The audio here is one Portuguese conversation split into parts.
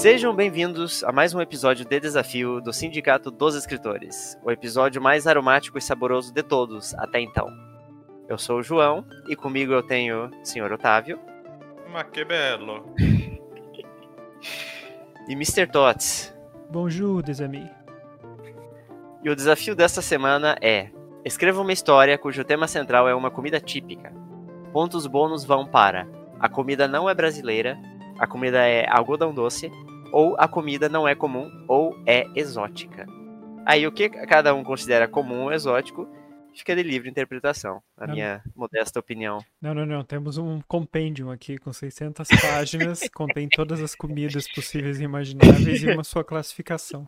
Sejam bem-vindos a mais um episódio de desafio do Sindicato dos Escritores, o episódio mais aromático e saboroso de todos até então. Eu sou o João e comigo eu tenho o Sr. Otávio. Ma que belo. E Mr. Tots. Bonjour, des amis. E o desafio desta semana é: escreva uma história cujo tema central é uma comida típica. Pontos bônus vão para: a comida não é brasileira, a comida é algodão doce, ou a comida não é comum ou é exótica. Aí o que cada um considera comum ou exótico fica de livre interpretação, na minha modesta opinião. Não, não, não. Temos um compêndio aqui com 600 páginas, contém todas as comidas possíveis e imagináveis e uma sua classificação.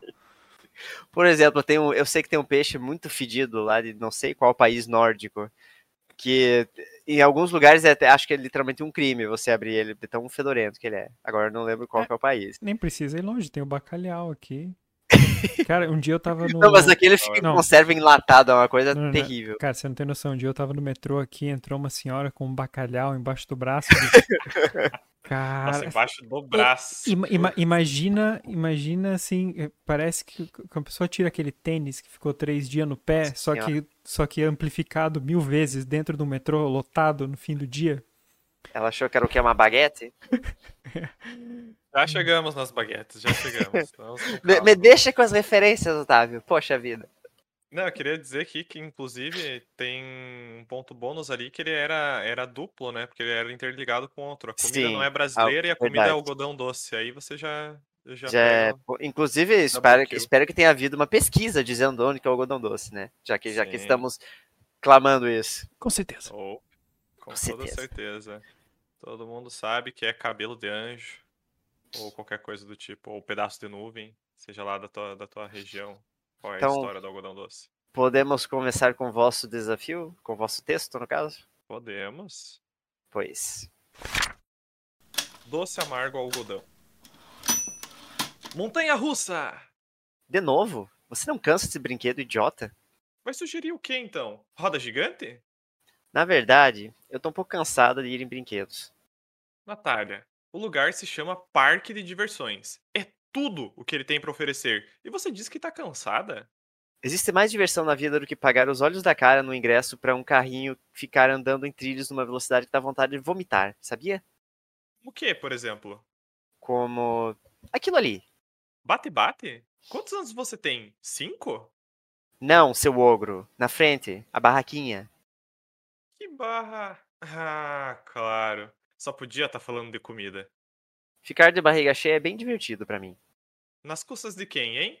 Por exemplo, um, eu sei que tem um peixe muito fedido lá de não sei qual país nórdico, que em alguns lugares é, até- acho que é literalmente um crime você abrir ele, de tão fedorento que ele é. Agora eu não lembro qual É. que é o país. Nem precisa ir longe, tem o bacalhau aqui. Cara, um dia eu tava no. Não, mas aquele fica Não. conserva enlatado, é uma coisa não, não. terrível. Cara, você não tem noção. Um dia eu tava no metrô aqui, entrou uma senhora com um bacalhau embaixo do braço. Cara, Nossa, embaixo do braço. Ima- ima- imagina, imagina assim, eh, parece que a pessoa tira aquele tênis que ficou três dias no pé, só que, só que amplificado mil vezes dentro do metrô, lotado no fim do dia. Ela achou que era o que? Uma baguete? Já chegamos nas baguetes, já chegamos. Me, me deixa com as referências, Otávio. Poxa vida. Não, eu queria dizer aqui que, inclusive, tem um ponto bônus ali que ele era, era duplo, né? Porque ele era interligado com outro. A comida Sim, não é brasileira e a comida é verdade. algodão doce. Aí você já, já, Já é- pega- pô, inclusive, espero, kill. espero que tenha havido uma pesquisa dizendo onde que é o algodão doce, né? Já que, já que estamos clamando isso. Com certeza. Oh, com, Com toda certeza. certeza. Todo mundo sabe que é cabelo de anjo, ou qualquer coisa do tipo, ou pedaço de nuvem, seja lá da tua, da tua região. Qual é Então- a história do algodão doce? Podemos começar com o vosso desafio? Com o vosso texto, no caso? Podemos. Pois. Doce amargo algodão. Montanha russa! De novo? Você não cansa desse brinquedo idiota? Vai sugerir o que então? Roda gigante? Na verdade, eu tô um pouco cansada de ir em brinquedos. Natália, o lugar se chama Parque de Diversões. É tudo o que ele tem pra oferecer. E você diz que tá cansada? Existe mais diversão na vida do que pagar os olhos da cara no ingresso pra um carrinho ficar andando em trilhos numa velocidade que dá vontade de vomitar, sabia? O que, por exemplo? Como aquilo ali. Bate-bate? Quantos anos você tem? Cinco? Não, seu ogro. Na frente, a barraquinha. Que barra. Ah, claro. Só podia estar falando de comida. Ficar de barriga cheia é bem divertido pra mim. Nas custas de quem, hein?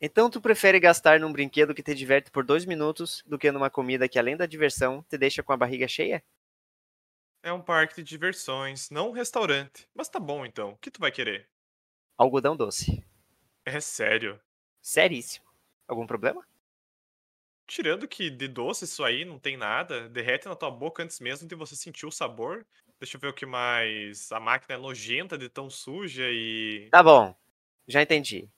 Então tu prefere gastar num brinquedo que te diverte por dois minutos do que numa comida que, além da diversão, te deixa com a barriga cheia? É um parque de diversões, não um restaurante. Mas tá bom então. O que tu vai querer? Algodão doce. É sério. Seríssimo. Algum problema? Tirando que de doce isso aí não tem nada, derrete na tua boca antes mesmo de você sentir o sabor. Deixa eu ver o que mais. A máquina é nojenta de tão suja e. Tá bom. Já entendi.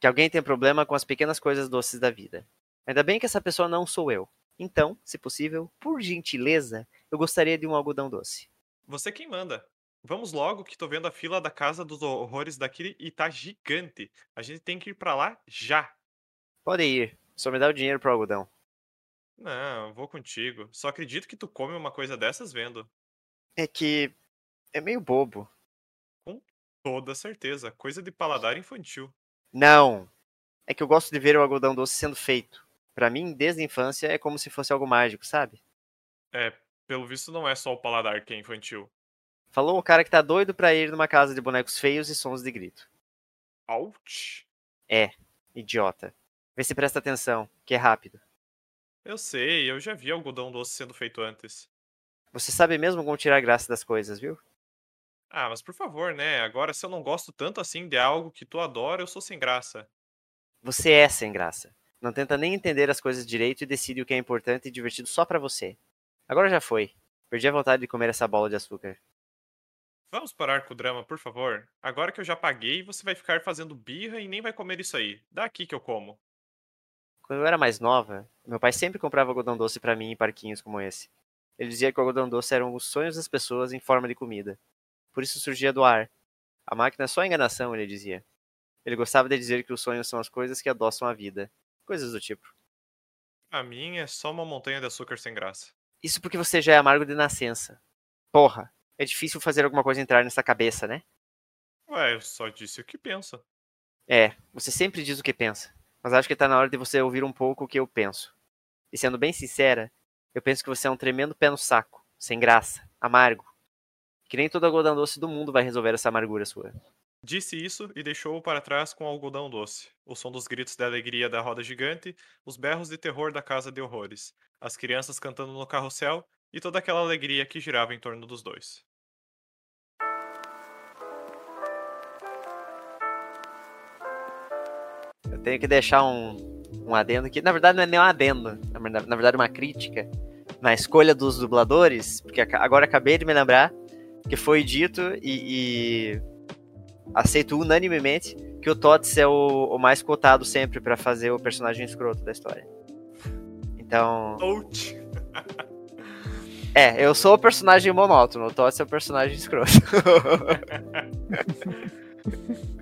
Que alguém tem problema com as pequenas coisas doces da vida. Ainda bem que essa pessoa não sou eu. Então, se possível, por gentileza, eu gostaria de um algodão doce. Você quem manda. Vamos logo que tô vendo a fila da Casa dos Horrores daqui e tá gigante. A gente tem que ir pra lá já. Pode ir. Só me dá o dinheiro pro algodão. Não, vou contigo. Só acredito que tu come uma coisa dessas vendo. É que. É meio bobo. Toda certeza. Coisa de paladar infantil. Não. É que eu gosto de ver o algodão doce sendo feito. Pra mim, desde a infância, é como se fosse algo mágico, sabe? É, pelo visto não é só o paladar que é infantil. Falou o cara que tá doido pra ir numa casa de bonecos feios e sons de grito. Ouch! Idiota. Vê se presta atenção, que é rápido. Eu sei, eu já vi algodão doce sendo feito antes. Você sabe mesmo como tirar graça das coisas, viu? Ah, mas por favor, né? Agora, se eu não gosto tanto assim de algo que tu adora, eu sou sem graça. Você é sem graça. Não tenta nem entender as coisas direito e decide o que é importante e divertido só pra você. Agora já foi. Perdi a vontade de comer essa bola de açúcar. Vamos parar com o drama, por favor. Agora que eu já paguei, você vai ficar fazendo birra e nem vai comer isso aí. Dá aqui que eu como. Quando eu era mais nova, meu pai sempre comprava algodão doce pra mim em parquinhos como esse. Ele dizia que o algodão doce eram os sonhos das pessoas em forma de comida. Por isso surgia do ar. A máquina é só enganação, ele dizia. Ele gostava de dizer que os sonhos são as coisas que adoçam a vida. Coisas do tipo. A mim é só uma montanha de açúcar sem graça. Isso porque você já é amargo de nascença. Porra, é difícil fazer alguma coisa entrar nessa cabeça, né? Ué, eu só disse o que pensa. É, você sempre diz o que pensa. Mas acho que tá na hora de você ouvir um pouco o que eu penso. E sendo bem sincera, eu penso que você é um tremendo pé no saco, sem graça, amargo. Que nem todo algodão doce do mundo vai resolver essa amargura sua. Disse isso e deixou-o para trás com o algodão doce, o som dos gritos de alegria da roda gigante, os berros de terror da casa de horrores, as crianças cantando no carrossel e toda aquela alegria que girava em torno dos dois. Tenho que deixar um, um adendo aqui. Na verdade, não é nem um adendo. Na verdade, na verdade, uma crítica na escolha dos dubladores. Porque agora acabei de me lembrar que foi dito e, e aceito unanimemente que o Tots é o, o mais cotado sempre pra fazer o personagem escroto da história. Então, Ouch! é, eu sou o personagem monótono, o Tots é o personagem escroto.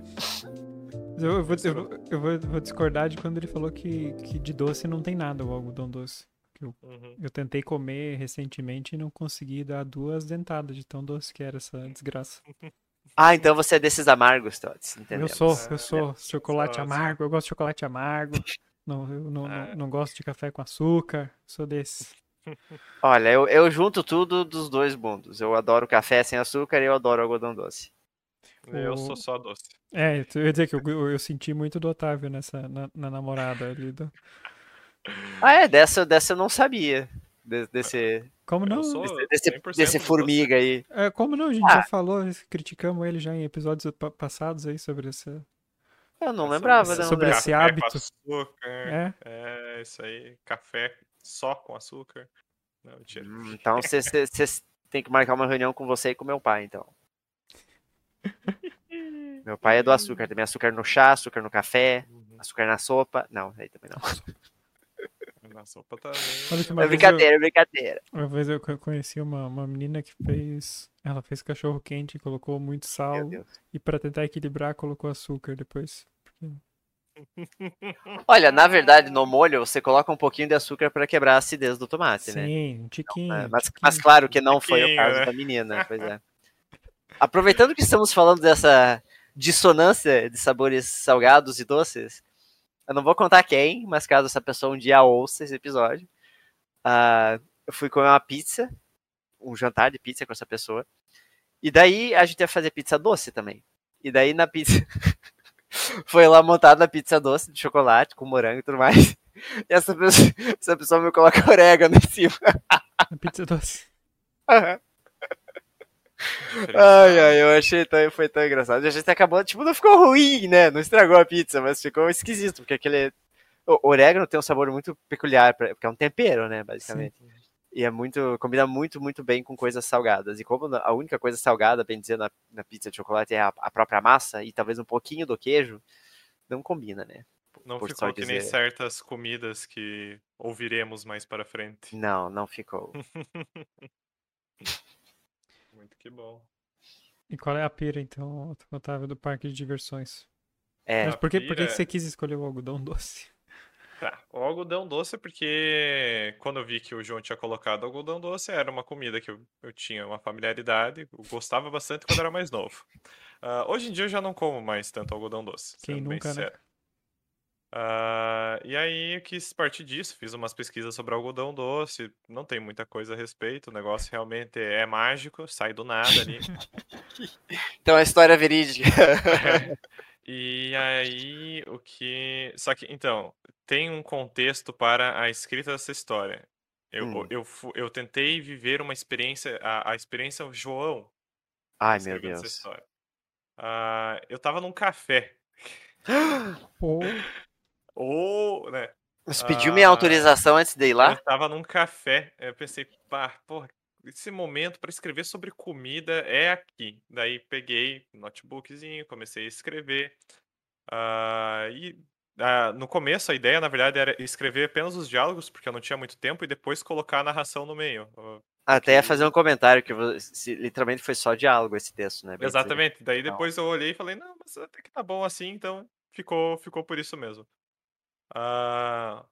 Eu, eu vou, eu, eu vou, vou discordar de quando ele falou que, que de doce não tem nada o algodão doce. Uhum. Eu tentei comer recentemente e não consegui dar duas dentadas de tão doce que era essa desgraça. ah, então você é desses amargos, Tots, entendeu? Eu sou, É, eu sou chocolate Nossa. amargo, eu gosto de chocolate amargo. Não, eu não, É. não, não gosto de café com açúcar, sou desse. Olha, eu, eu junto tudo dos dois mundos. Eu adoro café sem açúcar e eu adoro algodão doce. Eu O- sou só doce. É, eu ia dizer que eu, eu, eu senti muito do Otávio nessa, na, na namorada ali. Do... Ah, é, dessa, dessa eu não sabia. De- desse, Como não? Eu desse, 100% desse formiga aí. É, como não? A gente Ah. já falou, criticamos ele já em episódios pa- passados aí sobre essa. Eu não Essa- lembrava, não. sobre esse Café hábito. Com açúcar. É, É, isso aí. Café só com açúcar. Não. Hum, então vocês tem que marcar uma reunião com você e com meu pai, então. Meu pai é do açúcar, também açúcar no chá, açúcar no café, Uhum. açúcar na sopa. Não, aí também não. Na sopa também. Olha É vez eu- brincadeira, é brincadeira. Uma vez eu co- conheci uma, uma menina que fez. Ela fez cachorro quente, colocou muito sal e pra tentar equilibrar colocou açúcar depois. Olha, na verdade, no molho você coloca um pouquinho de açúcar para quebrar a acidez do tomate, né? Sim, um tiquinho. Um mas, tiquinho. mas claro que não foi o caso né? da menina, pois é. Aproveitando que estamos falando dessa dissonância de sabores salgados e doces, eu não vou contar quem, mas caso essa pessoa um dia ouça esse episódio, ah, eu fui comer uma pizza, um jantar de pizza com essa pessoa, e daí a gente ia fazer pizza doce também. E daí na pizza foi lá montada a pizza doce de chocolate com morango e tudo mais. E essa pessoa, essa pessoa me coloca orégano em cima. A pizza doce. Ai, ai, eu achei tão, foi tão engraçado. A gente acabou, tipo, não ficou ruim, né? Não estragou a pizza, mas ficou esquisito, porque aquele. O orégano tem um sabor muito peculiar, porque é um tempero, né, basicamente. E é muito. combina muito, muito bem com coisas salgadas. E como a única coisa salgada, bem dizer, na, na pizza de chocolate é a, a própria massa e talvez um pouquinho do queijo, não combina, né? Não por ficou que nem dizer. certas comidas que ouviremos mais para frente. Não, não ficou. Que bom. E qual é a pira, então, Otávio, do parque de diversões? É, Mas por que, por que você quis escolher o algodão doce? Tá, o algodão doce é porque quando eu vi que o João tinha colocado algodão doce, era uma comida que eu, eu tinha uma familiaridade, eu gostava bastante quando era mais novo. Ah, hoje em dia eu já não como mais tanto algodão doce, Quem sendo bem nunca, né? sincero. Ah, e aí eu quis partir disso, fiz umas pesquisas sobre algodão doce, não tem muita coisa a respeito, o negócio realmente é mágico, sai do nada ali. então a história é verídica. E aí, o que. Só que, então, tem um contexto para a escrita dessa história. Eu, Hum. eu, fu- eu tentei viver uma experiência, a, a experiência João Ai, meu Deus. história. Ah, eu tava num café. Ou, né? Você pediu minha Ah, autorização antes de ir lá? Eu tava num café. Eu pensei, pá, porra, esse momento para escrever sobre comida é aqui. Daí peguei um notebookzinho, comecei a escrever. Ah, e ah, no começo a ideia, na verdade, era escrever apenas os diálogos, porque eu não tinha muito tempo, e depois colocar a narração no meio. Ah, Até ia fazer um comentário que você, literalmente foi só diálogo esse texto, né? Bem. Exatamente. Daí depois eu olhei e falei, não, mas até que tá bom assim, então ficou, ficou por isso mesmo. Ah,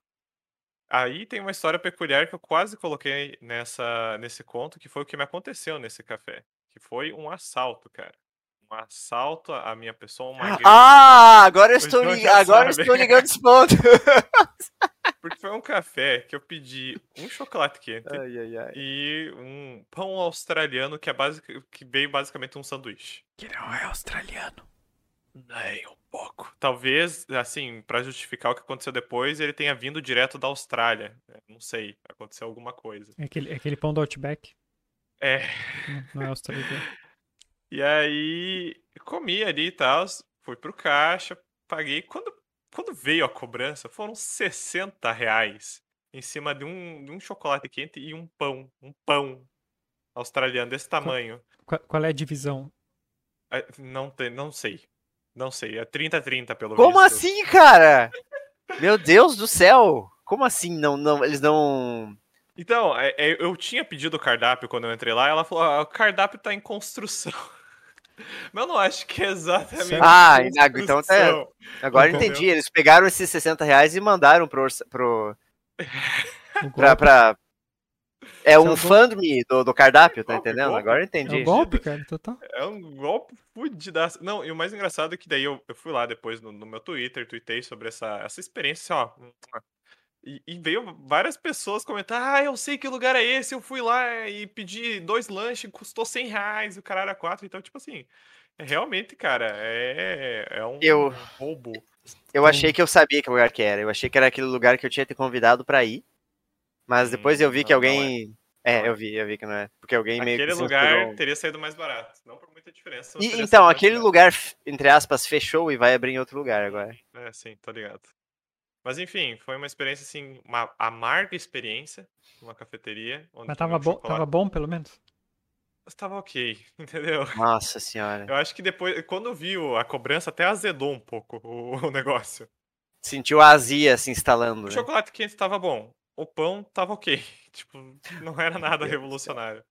aí tem uma história peculiar que eu quase coloquei nessa, nesse conto, que foi o que me aconteceu nesse café. Que foi um assalto, cara. Um assalto à minha pessoa, uma. Ah, agora eu estou, li- agora sabe. estou ligando esse ponto. Porque foi um café que eu pedi um chocolate quente ai, ai, ai. e um pão australiano que, é basic, que veio basicamente um sanduíche. Que não é australiano. Nem um pouco. Talvez, assim, pra justificar o que aconteceu depois, ele tenha vindo direto da Austrália. É, Não sei, aconteceu alguma coisa. É aquele, é aquele pão do Outback. É. Não, não é australiano. E aí, comi ali e tal, fui pro caixa, paguei. Quando, quando veio a cobrança, foram 60 reais em cima de um, de um chocolate quente e um pão. Um pão australiano desse tamanho. Qual, qual é a divisão? É, Não, tem, não sei. Não sei. É 30-30 pelo Como visto. assim, cara? Meu Deus do céu! Como assim? Não, não, eles não. Então, é- é, eu tinha pedido o cardápio quando eu entrei lá, ela falou: ah, o cardápio tá em construção. Mas eu não acho que é exatamente. Ah, então tá- construção. Agora eu Entendeu? entendi. Eles pegaram esses 60 reais e mandaram pro. pro pra, pra- É é um fund-me do, do cardápio, tá Golpe, entendendo? golpe. Agora eu é entendi. um golpe, cara, total. É um golpe fudidaço. Não, e o mais engraçado é que daí eu, eu fui lá depois no, no meu Twitter, tuitei sobre essa, essa experiência, ó. E, e veio várias pessoas comentar, ah, eu sei que lugar é esse, eu fui lá e pedi dois lanches, custou 100 reais, o cara era quatro, então, tipo assim, é, realmente, cara, é, é um Eu- roubo. Eu achei que eu sabia que lugar que era. Eu achei que era aquele lugar que eu tinha te convidado pra ir. Mas depois eu vi que não alguém. É, é. eu vi, eu vi que não é. Porque alguém meio que. Aquele lugar inspirou. teria saído mais barato, não por muita diferença. E, então, aquele lugar, entre aspas, fechou e vai abrir em outro lugar agora. É, sim, tô ligado. Mas enfim, foi uma experiência, assim, uma amarga experiência numa cafeteria. Onde Mas tava um bom, chocolate. tava bom, pelo menos? Mas tava ok, entendeu? Nossa senhora. Eu acho que depois, quando eu vi o- a cobrança, até azedou um pouco o, o negócio. Sentiu a azia se instalando. O Né? chocolate quente tava bom, o pão tava ok. Tipo, não era nada revolucionário.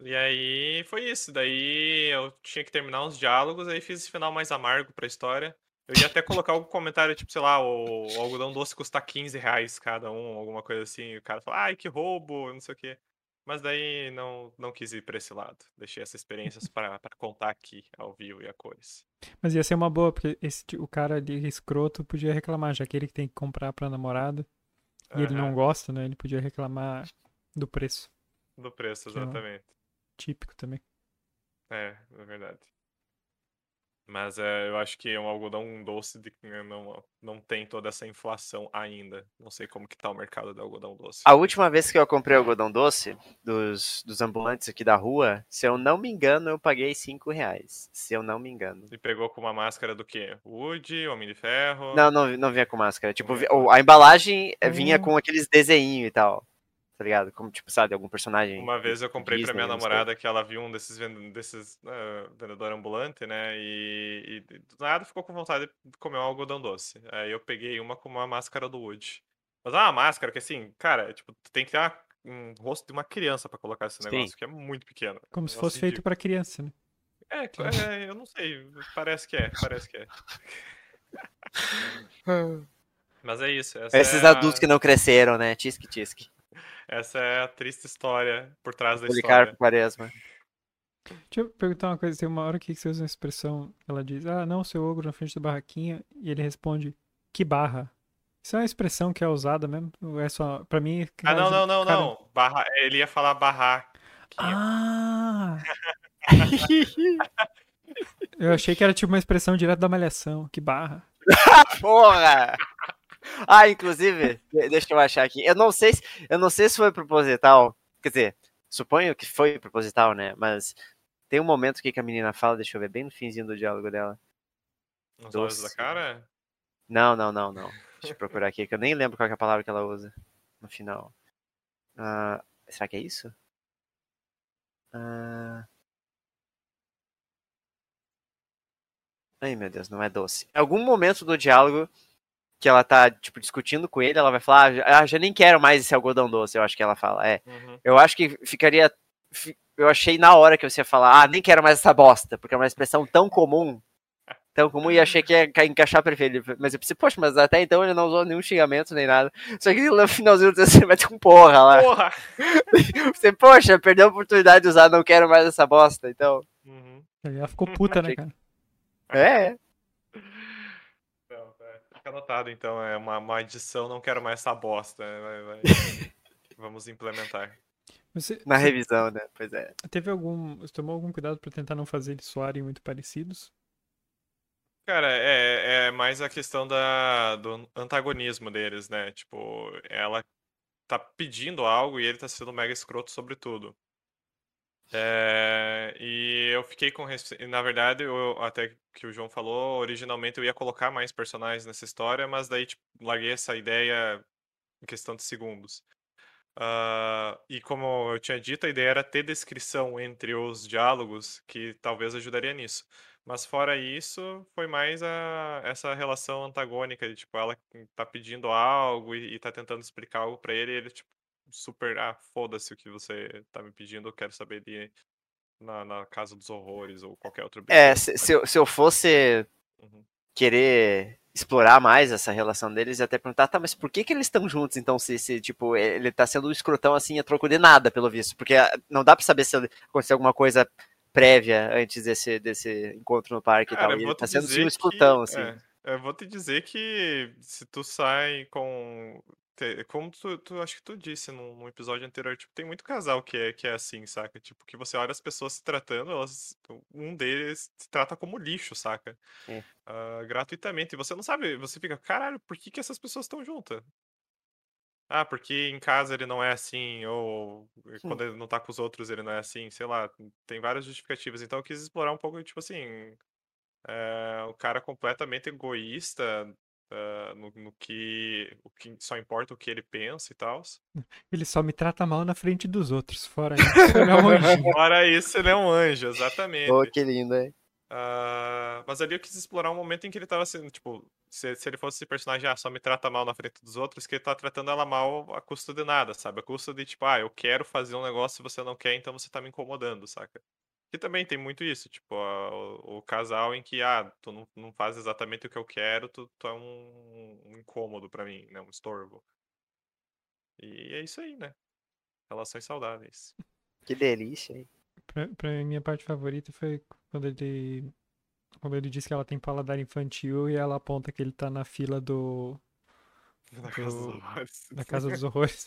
E aí foi isso. Daí eu tinha que terminar uns diálogos, aí fiz esse final mais amargo pra história. Eu ia até colocar algum comentário, tipo, sei lá, o, o algodão doce custa 15 reais cada um, alguma coisa assim. E o cara fala, ai, que roubo, não sei o quê. Mas daí não, não quis ir pra esse lado. Deixei essas experiências pra, pra contar aqui, ao vivo e a cores. Mas ia ser uma boa, porque esse, o cara ali escroto podia reclamar, já que ele que tem que comprar pra namorada. E ele não gosta, né? Ele podia reclamar do preço. Do preço, Que não- exatamente. Típico também. É, é verdade. Mas é, eu acho que é um algodão doce de que não, não tem toda essa inflação ainda. Não sei como que tá o mercado do algodão doce. A última vez que eu comprei algodão doce dos, dos ambulantes aqui da rua, se eu não me engano, eu paguei 5 reais. Se eu não me engano. E pegou com uma máscara do quê? Wood, Homem de Ferro? Não, não, não vinha com máscara. Tipo, a embalagem eh, vinha Hum. com aqueles desenhinhos e tal. Tá ligado? Como, tipo, sabe, algum personagem. Uma vez eu comprei pra Disney, minha não sei. namorada que ela viu um desses, vend desses eh, vendedor ambulante, né? E, e do nada ficou com vontade de comer um algodão doce. Aí eu peguei uma com uma máscara do Wood. Mas é uma máscara que assim, cara, tipo, tu tem que ter uma- um rosto de uma criança pra colocar esse Sim. negócio, que é muito pequeno. Como se fosse feito pra criança, né? É, é, eu não sei. Parece que é, parece que é. Mas é isso. Essa Esses é adultos a, que não cresceram, né? Tisque, tisque. Essa é a triste história por trás da Policarpo história. Quaresma. Deixa eu perguntar uma coisa. Tem uma hora que você usa uma expressão, ela diz, ah, não, seu ogro na frente da barraquinha, e ele responde, que barra? Isso é uma expressão que é usada mesmo? Ou é só, pra mim... que Ah, não, não, não, cara- não. Barra... Ele ia falar barraquinha. Ah! Eu achei que era tipo uma expressão direto da malhação, que barra. Porra! Ah, inclusive, de- deixa eu achar aqui. Eu não sei se, eu não sei se foi proposital. Quer dizer, suponho que foi proposital, né? Mas tem um momento aqui que a menina fala, deixa eu ver, bem no finzinho do diálogo dela. Nos olhos da Doce. cara? Não, não, não, não. Deixa eu procurar aqui, que eu nem lembro qual é a palavra que ela usa no final. Ah, será que é isso? Ah... Ai, meu Deus, não é doce. Em algum momento do diálogo, que ela tá, tipo, discutindo com ele, ela vai falar, ah, já- ah, já nem quero mais esse algodão doce, eu acho que ela fala, é. Uhum. Eu acho que ficaria. fi- Eu achei na hora que você ia falar, ah, nem quero mais essa bosta, porque é uma expressão tão comum. Tão comum e achei que ia ca- encaixar perfeito. Mas eu pensei, poxa, mas até então ele não usou nenhum xingamento nem nada. Só que no finalzinho você vai ter um porra lá. Porra! Você, poxa, perdeu a oportunidade de usar, não quero mais essa bosta. Então, Uhum. Ela ficou puta, né, cara? é. Anotado, então, é uma, uma edição, não quero mais essa bosta. né, vai- vai. Vamos implementar. Você, Na você revisão, né? Pois é. teve algum. Você tomou algum cuidado pra tentar não fazer eles soarem muito parecidos? Cara, é, é mais a questão da, do antagonismo deles, né? Tipo, ela tá pedindo algo e ele tá sendo mega escroto sobre tudo. É, e eu fiquei com. Na verdade, eu, até que o João falou, originalmente eu ia colocar mais personagens nessa história, mas daí, tipo, larguei essa ideia em questão de segundos. Ah, e como eu tinha dito, a ideia era ter descrição entre os diálogos, que talvez ajudaria nisso. Mas fora isso, foi mais a, essa relação antagônica de, tipo, ela tá pedindo algo e, e tá tentando explicar algo pra ele, e ele, tipo, super, ah, foda-se o que você tá me pedindo, eu quero saber de na, na Casa dos Horrores ou qualquer outro É, se, se, eu, se eu fosse Uhum. querer explorar mais essa relação deles e até perguntar, tá, mas por que que eles estão juntos então, se, se, tipo, ele tá sendo um escrotão assim a troco de nada, pelo visto, porque ah, não dá pra saber se aconteceu alguma coisa prévia antes desse, desse encontro no parque Cara, e tal, e ele tá sendo dizer sim um que- escrotão, assim. é, eu vou te dizer que se tu sai com. Te- Como tu, tu- acho que tu disse num, num episódio anterior, tipo, tem muito casal que é, que é assim, saca? Tipo, que você olha as pessoas se tratando, elas, um deles se trata como lixo, saca? É. Ah, gratuitamente. E você não sabe, você fica, caralho, por que, que essas pessoas estão juntas? Ah, porque em casa ele não é assim, ou quando ele não tá com os outros ele não é assim, sei lá, tem várias justificativas. Então eu quis explorar um pouco, tipo assim, é, o cara completamente egoísta ah, no, no que, o que só importa o que ele pensa e tal. Ele só me trata mal na frente dos outros. Fora isso, ele é um anjinho. Fora isso, ele é um anjo, exatamente. Pô, que lindo, hein? Ah, mas ali eu quis explorar um momento em que ele tava sendo, tipo, se, se ele fosse esse personagem, ah, só me trata mal na frente dos outros, que ele tá tratando ela mal a custo de nada, sabe? A custo de, tipo, ah, eu quero fazer um negócio e você não quer, então você tá me incomodando, saca? Que também tem muito isso, tipo, a- o, o casal em que, ah, tu não, não faz exatamente o que eu quero, tu, tu é um, um incômodo pra mim, né? Um estorvo. E é isso aí, né? Relações saudáveis. Que delícia, hein? Pra, pra mim, minha parte favorita foi quando ele. Quando ele diz que ela tem paladar infantil e ela aponta que ele tá na fila do. Na casa dos Do- horrores. da Casa dos Horrores.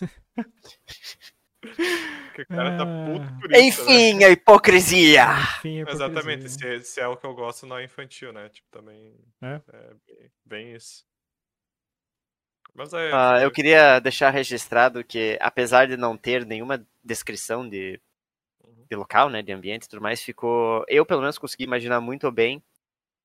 Porque o cara tá Ah. puto por isso, né? Enfim, a hipocrisia! Enfim, a Exatamente, hipocrisia. se, se é o que eu gosto, não é infantil, né? Tipo, também É? bem, bem isso. Mas é. Ah, foi- eu queria deixar registrado que, apesar de não ter nenhuma descrição de, Uhum. de local, né, de ambiente e tudo mais, ficou. Eu, pelo menos, consegui imaginar muito bem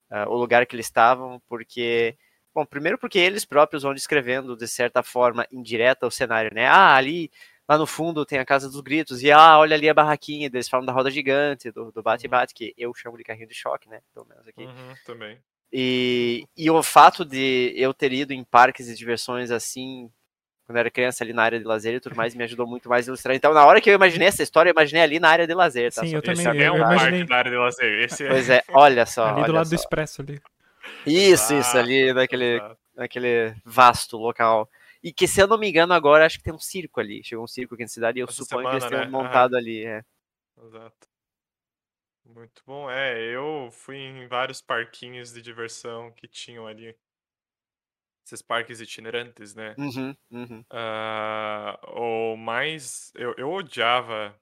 ah, o lugar que eles estavam, porque. Bom, primeiro porque eles próprios vão descrevendo, de certa forma, indireta o cenário, né? Ah, ali, lá no fundo tem a Casa dos Gritos, e ah, olha ali a barraquinha, eles falam da roda gigante, do bate-bate, que eu chamo de carrinho de choque, né? Pelo menos aqui. Uhum, também. E, e o fato de eu ter ido em parques de diversões assim, quando eu era criança, ali na área de lazer e tudo mais, me ajudou muito mais a ilustrar. Então, na hora que eu imaginei essa história, eu imaginei ali na área de lazer, tá? Sim, Só eu que- Esse também, é eu um imaginei. parque da área de lazer. Esse é. Pois é, olha só. ali do lado só. do expresso ali. Isso, isso, ali naquele, naquele vasto local. E que, se eu não me engano, agora acho que tem um circo ali. Chegou um circo aqui na cidade e eu Essa suponho que eles semana, tenham né? Aham. montado ali. É. Exato. Muito bom. É, eu fui em vários parquinhos de diversão que tinham ali. Esses parques itinerantes, né? Uhum, uhum. Ah, o mais. Eu, eu odiava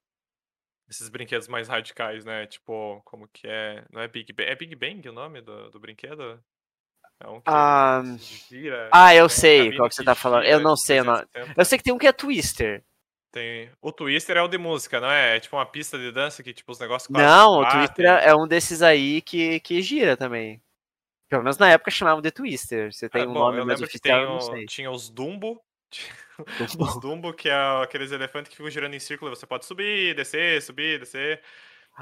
esses brinquedos mais radicais, né? Tipo, como que é? Não é Big Bang? É Big Bang o nome do, do brinquedo? É um que Ah, gira. Ah, eu uma sei qual que você tá falando. Eu não sei o nome. 360. Eu sei que tem um que é Twister. Tem... O Twister é o de música, não é? É tipo uma pista de dança que tipo os negócios quase Não, o. Twister é um desses aí que, que gira também. Pelo menos na época chamavam de Twister. Você tem Ah, um bom, nome eu mais lembro que oficial, tem não sei. tinha os Dumbo. Os Dumbo, que é aqueles elefantes que ficam girando em círculo, você pode subir, descer, subir, descer.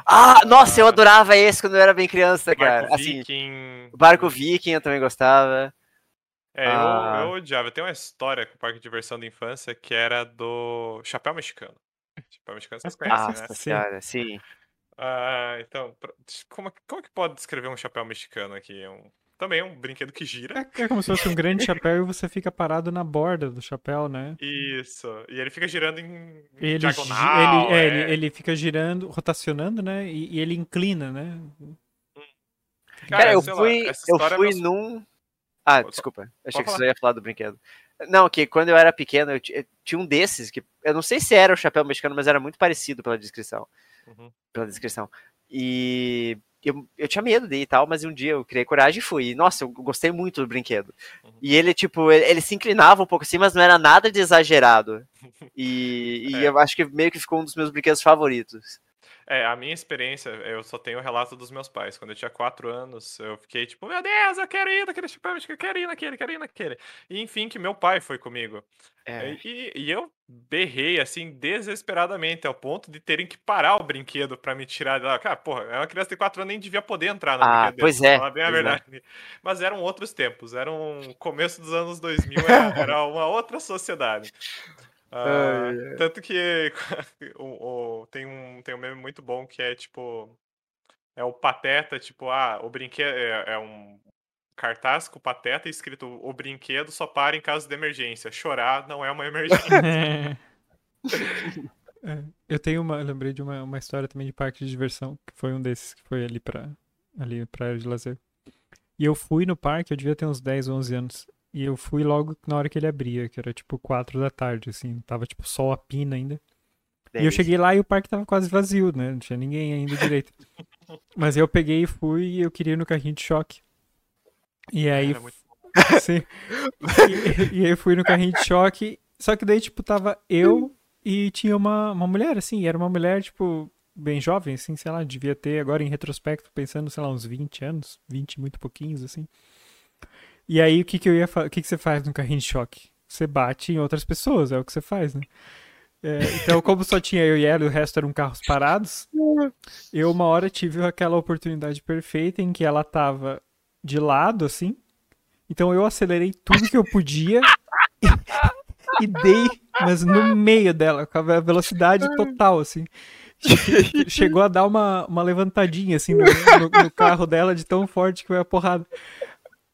Ah, nossa, eu adorava esse quando eu era bem criança, cara. Barco Assim, Viking. o Barco Viking eu também gostava. É, eu, Ah. eu odiava. Tem uma história com o parque de diversão da infância que era do Chapéu Mexicano. Chapéu Mexicano vocês conhecem, Nossa né? Sim. senhora, sim. Ah, então, como, como que pode descrever um chapéu mexicano aqui? É um, também é um brinquedo que gira. É, é como se fosse um grande chapéu e você fica parado na borda do chapéu, né? Isso. E ele fica girando em, Ele, gi- diagonal. ele, é, é. ele, ele fica girando, rotacionando, né? E, e ele inclina, né? Cara, eu sei lá, fui, essa eu história fui num. Ah, Pode- desculpa. Achei que você ia falar do brinquedo. Não, que quando eu era pequeno, eu, eu tinha um desses que. Eu não sei se era o chapéu mexicano, mas era muito parecido pela descrição. Uhum. Pela descrição. E eu, eu tinha medo dele e tal, mas um dia eu criei coragem e fui. E, nossa, eu gostei muito do brinquedo. Uhum. E ele, tipo, ele, ele se inclinava um pouco assim, mas não era nada de exagerado. E, e É. eu acho que meio que ficou um dos meus brinquedos favoritos. É, a minha experiência, eu só tenho o relato dos meus pais. Quando eu tinha 4 anos, eu fiquei tipo, meu Deus, eu quero ir naquele mexicano, eu quero ir naquele, quero ir naquele. E enfim, que meu pai foi comigo. É. E, e eu berrei, assim, desesperadamente, ao ponto de terem que parar o brinquedo pra me tirar de lá. Cara, porra, é uma criança de 4 anos nem devia poder entrar no Ah, pois é, falar bem a é. verdade. Mas eram outros tempos, era um começo dos anos 2000, era, era uma outra sociedade. Ah, Ai, tanto que o, o- tem, um, tem um meme muito bom que é tipo. É o Pateta, tipo, ah, o brinquedo. É, é um cartaz com o Pateta escrito: o brinquedo só para em caso de emergência. Chorar não é uma emergência. É, eu tenho uma, eu lembrei de uma, uma história também de parque de diversão, que foi um desses que foi ali pra, ali pra área de lazer. E eu fui no parque, eu devia ter uns 10, 11 anos. E eu fui logo na hora que ele abria, que era tipo 4 da tarde, assim. Tava tipo sol a pina ainda. E eu cheguei lá e o parque tava quase vazio, né? Não tinha ninguém ainda direito. Mas eu peguei e fui e eu queria ir no carrinho de choque. E aí. Era muito Sim. E, e aí eu fui no carrinho de choque. Só que daí, tipo, tava eu e tinha uma, uma mulher, assim. E era uma mulher, tipo, bem jovem, assim, sei lá, devia ter agora em retrospecto, pensando, sei lá, uns 20 anos, 20 muito pouquinhos, assim. E aí o que que eu ia o que que você faz no carrinho de choque? Você bate em outras pessoas, é o que você faz, né? É, então, como só tinha eu e ela e o resto eram carros parados, eu uma hora tive aquela oportunidade perfeita em que ela tava de lado, assim. Então eu acelerei tudo que eu podia e, e dei, mas no meio dela, com a velocidade total, assim. Che- Chegou a dar uma, uma levantadinha, assim, no, no- no carro dela de tão forte que foi a porrada.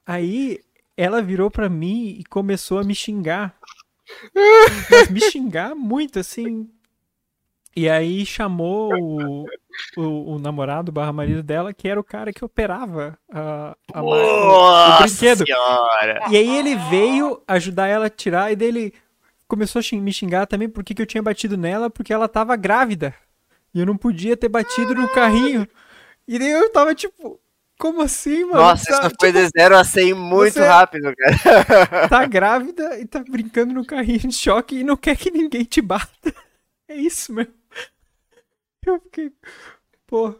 Aí ela virou pra mim e começou a me xingar. Mas me xingar muito, assim. E aí chamou o, o, o namorado barra marido dela, que era o cara que operava a, a ma- o- Nossa brinquedo. senhora! E aí ele veio ajudar ela a tirar, e daí ele começou a me xingar também porque que eu tinha batido nela, porque ela tava grávida. E eu não podia ter batido no carrinho. E daí eu tava tipo, como assim, mano? Nossa, Tá- isso foi de 0 a 100 muito rápido, cara. tá grávida e tá brincando no carrinho de choque e não quer que ninguém te bata. É isso mesmo. Eu fiquei. Pô.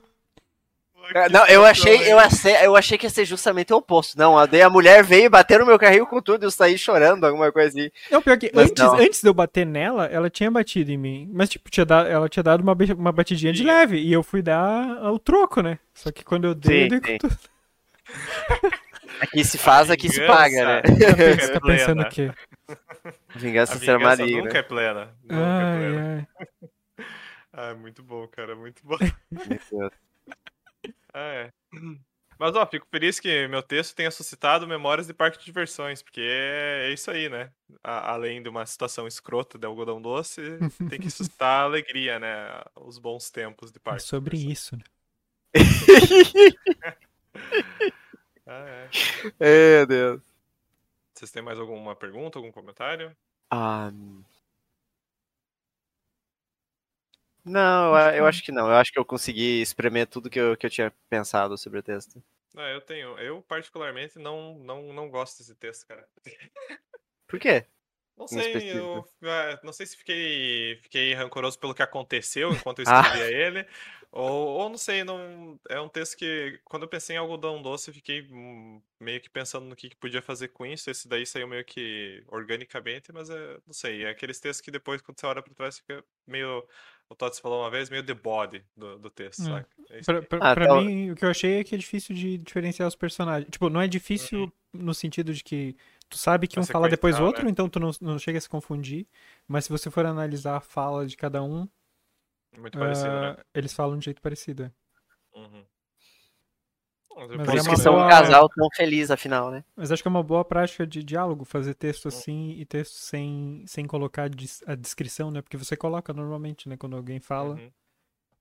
É, Não, eu achei, eu achei, eu achei que ia ser justamente o oposto. Não, a- a mulher veio bater no meu carrinho com tudo e eu saí chorando, alguma coisa assim. Não, pior que Mas antes, não. antes de eu bater nela, ela tinha batido em mim. Mas, tipo, tinha dado, ela tinha dado uma, uma batidinha de leve. E eu fui dar o troco, né? Só que quando eu dei, Sim, eu dei com tudo. Aqui se faz, aqui se Vingança. paga, né? Você tá É pensando o quê? Vingança vingança maligna. nunca é plena. Nunca é plena. Ai, ai. Ah, muito bom, cara, muito bom. Meu Deus. Ah, é. Mas, ó, fico feliz que meu texto tenha suscitado memórias de parque de diversões, porque é, é isso aí, né? A- além de uma situação escrota de algodão doce, tem que suscitar alegria, né? Os bons tempos de É parque. de sobre isso, né? Ah, é. Meu Deus. Vocês têm mais alguma pergunta, algum comentário? Ah, não, eu, eu acho que não. Eu acho que eu consegui espremer tudo que eu, que eu tinha pensado sobre o texto. Ah, eu tenho. Eu, particularmente, não, não, não gosto desse texto, cara. Por quê? Não sei, eu ah, não sei se fiquei, fiquei rancoroso pelo que aconteceu enquanto eu Ah. escrevia ele, ou, ou não sei, não, é um texto que, quando eu pensei em algodão doce, eu fiquei meio que pensando no que, que podia fazer com isso, esse daí saiu meio que organicamente, mas é, não sei, é aqueles textos que depois, quando você olha pra trás, fica meio, o Tots falou uma vez, meio the body do, do texto, saca? É isso Pra, pra, Ah, pra então- mim, o que eu achei é que é difícil de diferenciar os personagens. Tipo, não é difícil no sentido de que tu sabe que um fala depois o sequencial, outro, né? então tu não, não chega a se confundir. Mas se você for analisar a fala de cada um, Muito parecido, né? ah, eles falam de jeito parecido. é. Uhum. Mas Por é isso uma que são um casal tão feliz, afinal, né? Mas acho que é uma boa prática de diálogo fazer texto Hum. assim e texto sem, sem colocar a descrição, né? Porque você coloca normalmente, né? Quando alguém fala. Uhum.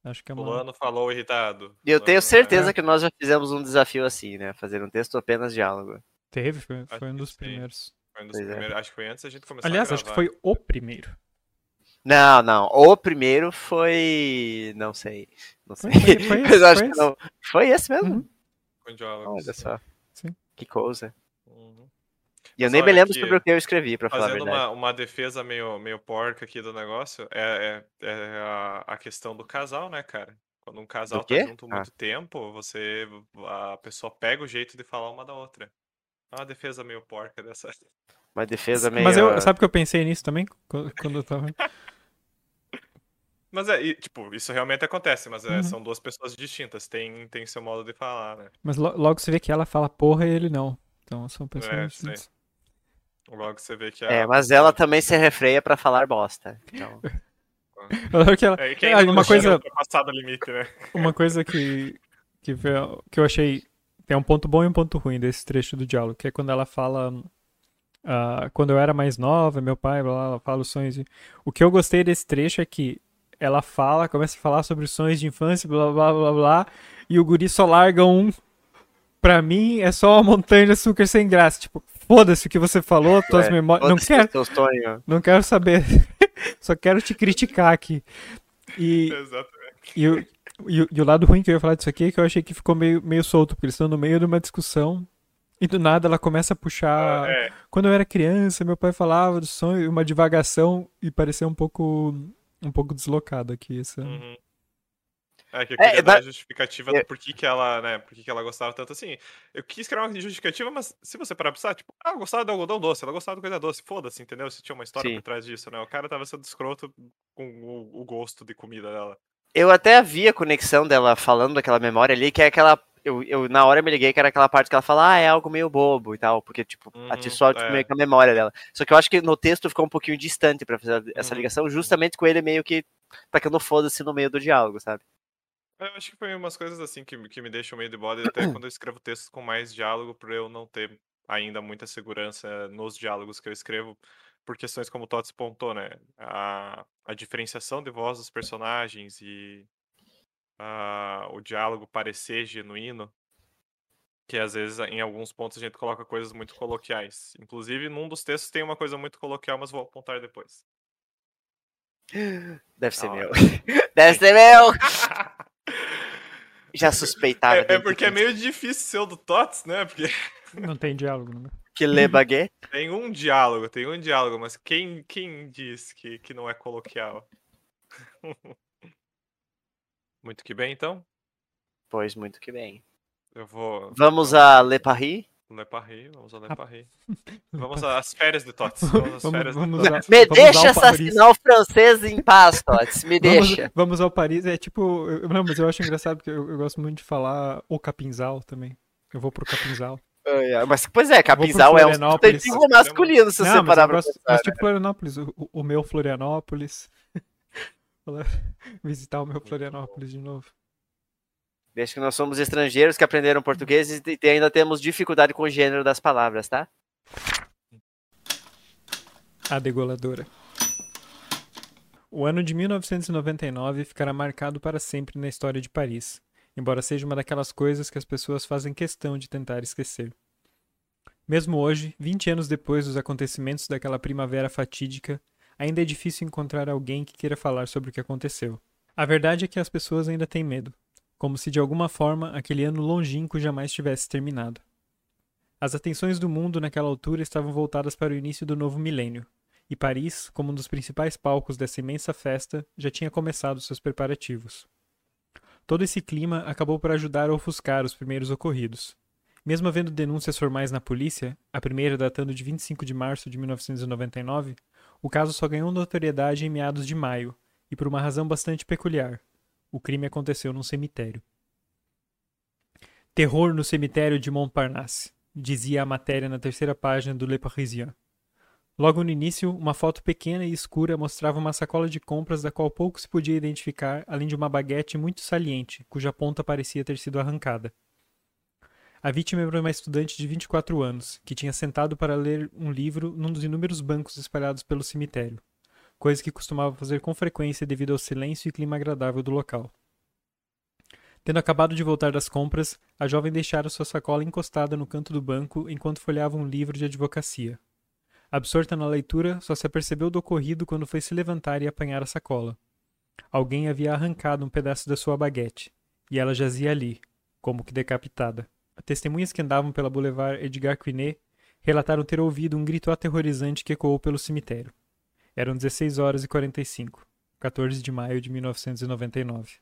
Acho que é uma. Fulano falou irritado. E eu Fulano- tenho certeza É. que nós já fizemos um desafio assim, né? Fazer um texto apenas diálogo. Teve, foi, foi um dos sim. primeiros. Foi um dos Pois é. primeiros- Acho que foi antes da gente começar Aliás, a acho que foi o primeiro. Não, não. O primeiro foi. Não sei. Não sei. Foi- foi- foi Mas esse, acho foi que esse. não. Foi esse mesmo? Uhum. Com diálogos. Olha só. Sim. Que coisa. Uhum. E eu Mas nem me lembro sobre o que eu escrevi, pra falar a Fazendo verdade. uma, uma defesa meio, meio porca aqui do negócio, é, é, é a, a questão do casal, né, cara? Quando um casal tá junto Ah. muito tempo, você. A pessoa pega o jeito de falar uma da outra. É uma defesa meio porca dessa. Uma defesa meio. Mas eu, sabe que eu pensei nisso também? Quando quando eu tava. Mas é, e, tipo, isso realmente acontece, mas é, Uhum. são duas pessoas distintas, tem, tem seu modo de falar, né? Mas lo- logo você vê que ela fala porra e ele não. Então são pessoas É, distintas. Logo você vê que a. É, mas ela também se refreia pra falar bosta. Então, que ela- É, quem não uma coisa, ultrapassado o limite, né? uma coisa que, que, que eu achei. Tem um ponto bom e um ponto ruim desse trecho do diálogo, que é quando ela fala. ah, quando eu era mais nova, meu pai, blá, blá, ela fala os sonhos. de- O que eu gostei desse trecho é que ela fala, começa a falar sobre os sonhos de infância, blá blá blá blá, e o guri só larga um. Pra mim é só uma montanha de açúcar sem graça. Tipo, foda-se o que você falou, tuas É, memórias. Não quero, o teu sonho. não quero saber. só quero te criticar aqui. E, e, o- e, o- e o lado ruim que eu ia falar disso aqui é que eu achei que ficou meio, meio solto, porque eles estão no meio de uma discussão e do nada ela começa a puxar. Ah, é, Quando eu era criança, meu pai falava do sonho, uma divagação e parecia um pouco um pouco deslocado aqui. Essa... uhum. É, que eu É, queria dar mas- a justificativa é- do porquê que ela, né, porquê que ela gostava tanto assim. Eu quis criar uma justificativa, mas se você parar pra pensar, tipo, ah, eu gostava do algodão doce, ela gostava de coisa doce, foda-se, entendeu? Se tinha uma história Sim. por trás disso, né? O cara tava sendo escroto com o, o gosto de comida dela. Eu até havia a conexão dela falando daquela memória ali, que é aquela. Eu, eu na hora me liguei que era aquela parte que ela fala, ah, é algo meio bobo e tal, porque, tipo, Uhum, atiçou tipo, é. meio que a memória dela. Só que eu acho que no texto ficou um pouquinho distante pra fazer essa Uhum. ligação, justamente com ele meio que tacando foda-se no meio do diálogo, sabe? Eu acho que foi umas coisas assim que, que me deixam meio de bode, até quando eu escrevo textos com mais diálogo, por eu não ter ainda muita segurança nos diálogos que eu escrevo, por questões como o Tots pontou, né? A, a diferenciação de voz dos personagens e a- o diálogo parecer genuíno, que às vezes em alguns pontos a gente coloca coisas muito coloquiais. Inclusive, num dos textos tem uma coisa muito coloquial, mas vou apontar depois. Deve ser Da meu. Deve ser meu! Já suspeitava. É, é porque é meio difícil ser o do Tots, né? Porque Não tem diálogo, né? Que lê baguete. Tem um diálogo, tem um diálogo, mas quem, quem diz que, que não é coloquial? Muito que bem, então. Pois muito que bem. Eu vou. Vamos a Le Paris? Le Paris, vamos a Le Paris. Vamos às férias de Tots. Vamos às Vamos- férias vamos de lá. Tots. Me Vamos deixa assassinar o francês em paz, Tots. Me Vamos, deixa. vamos ao Paris. É tipo. Eu, não, mas eu acho engraçado porque eu, eu gosto muito de falar o Capinzal também. Eu vou pro Capinzal. Ai, ai, Mas, pois é, Capinzal é um Florianópolis. substantivo masculino, se não, você parar pra gosto, pensar. mas tipo Florianópolis, o, o- o meu Florianópolis. Visitar o meu Florianópolis de novo. Desde que nós somos estrangeiros que aprenderam português e ainda temos dificuldade com o gênero das palavras, tá? A degoladora. O ano de 1999 ficará marcado para sempre na história de Paris, embora seja uma daquelas coisas que as pessoas fazem questão de tentar esquecer. Mesmo hoje, 20 anos depois dos acontecimentos daquela primavera fatídica, ainda é difícil encontrar alguém que queira falar sobre o que aconteceu. A verdade é que as pessoas ainda têm medo, como se de alguma forma aquele ano longínquo jamais tivesse terminado. As atenções do mundo naquela altura estavam voltadas para o início do novo milênio, e Paris, como um dos principais palcos dessa imensa festa, já tinha começado seus preparativos. Todo esse clima acabou por ajudar a ofuscar os primeiros ocorridos. Mesmo havendo denúncias formais na polícia, a primeira datando de 25 de março de 1999, o caso só ganhou notoriedade em meados de maio, e por uma razão bastante peculiar. O crime aconteceu num cemitério. Terror no cemitério de Montparnasse. dizia a matéria na terceira página do Le Parisien. Logo no início, uma foto pequena e escura mostrava uma sacola de compras da qual pouco se podia identificar, além de uma baguete muito saliente, cuja ponta parecia ter sido arrancada. A vítima era uma estudante de 24 anos, que tinha sentado para ler um livro num dos inúmeros bancos espalhados pelo cemitério, coisa que costumava fazer com frequência devido ao silêncio e clima agradável do local. Tendo acabado de voltar das compras, a jovem deixara sua sacola encostada no canto do banco enquanto folheava um livro de advocacia. Absorta na leitura, só se apercebeu do ocorrido quando foi se levantar e apanhar a sacola. Alguém havia arrancado um pedaço da sua baguete, e ela jazia ali, como que decapitada. Testemunhas que andavam pela Boulevard Edgar Quinet relataram ter ouvido um grito aterrorizante que ecoou pelo cemitério. Eram 16 horas e 45, 14 de maio de 1999.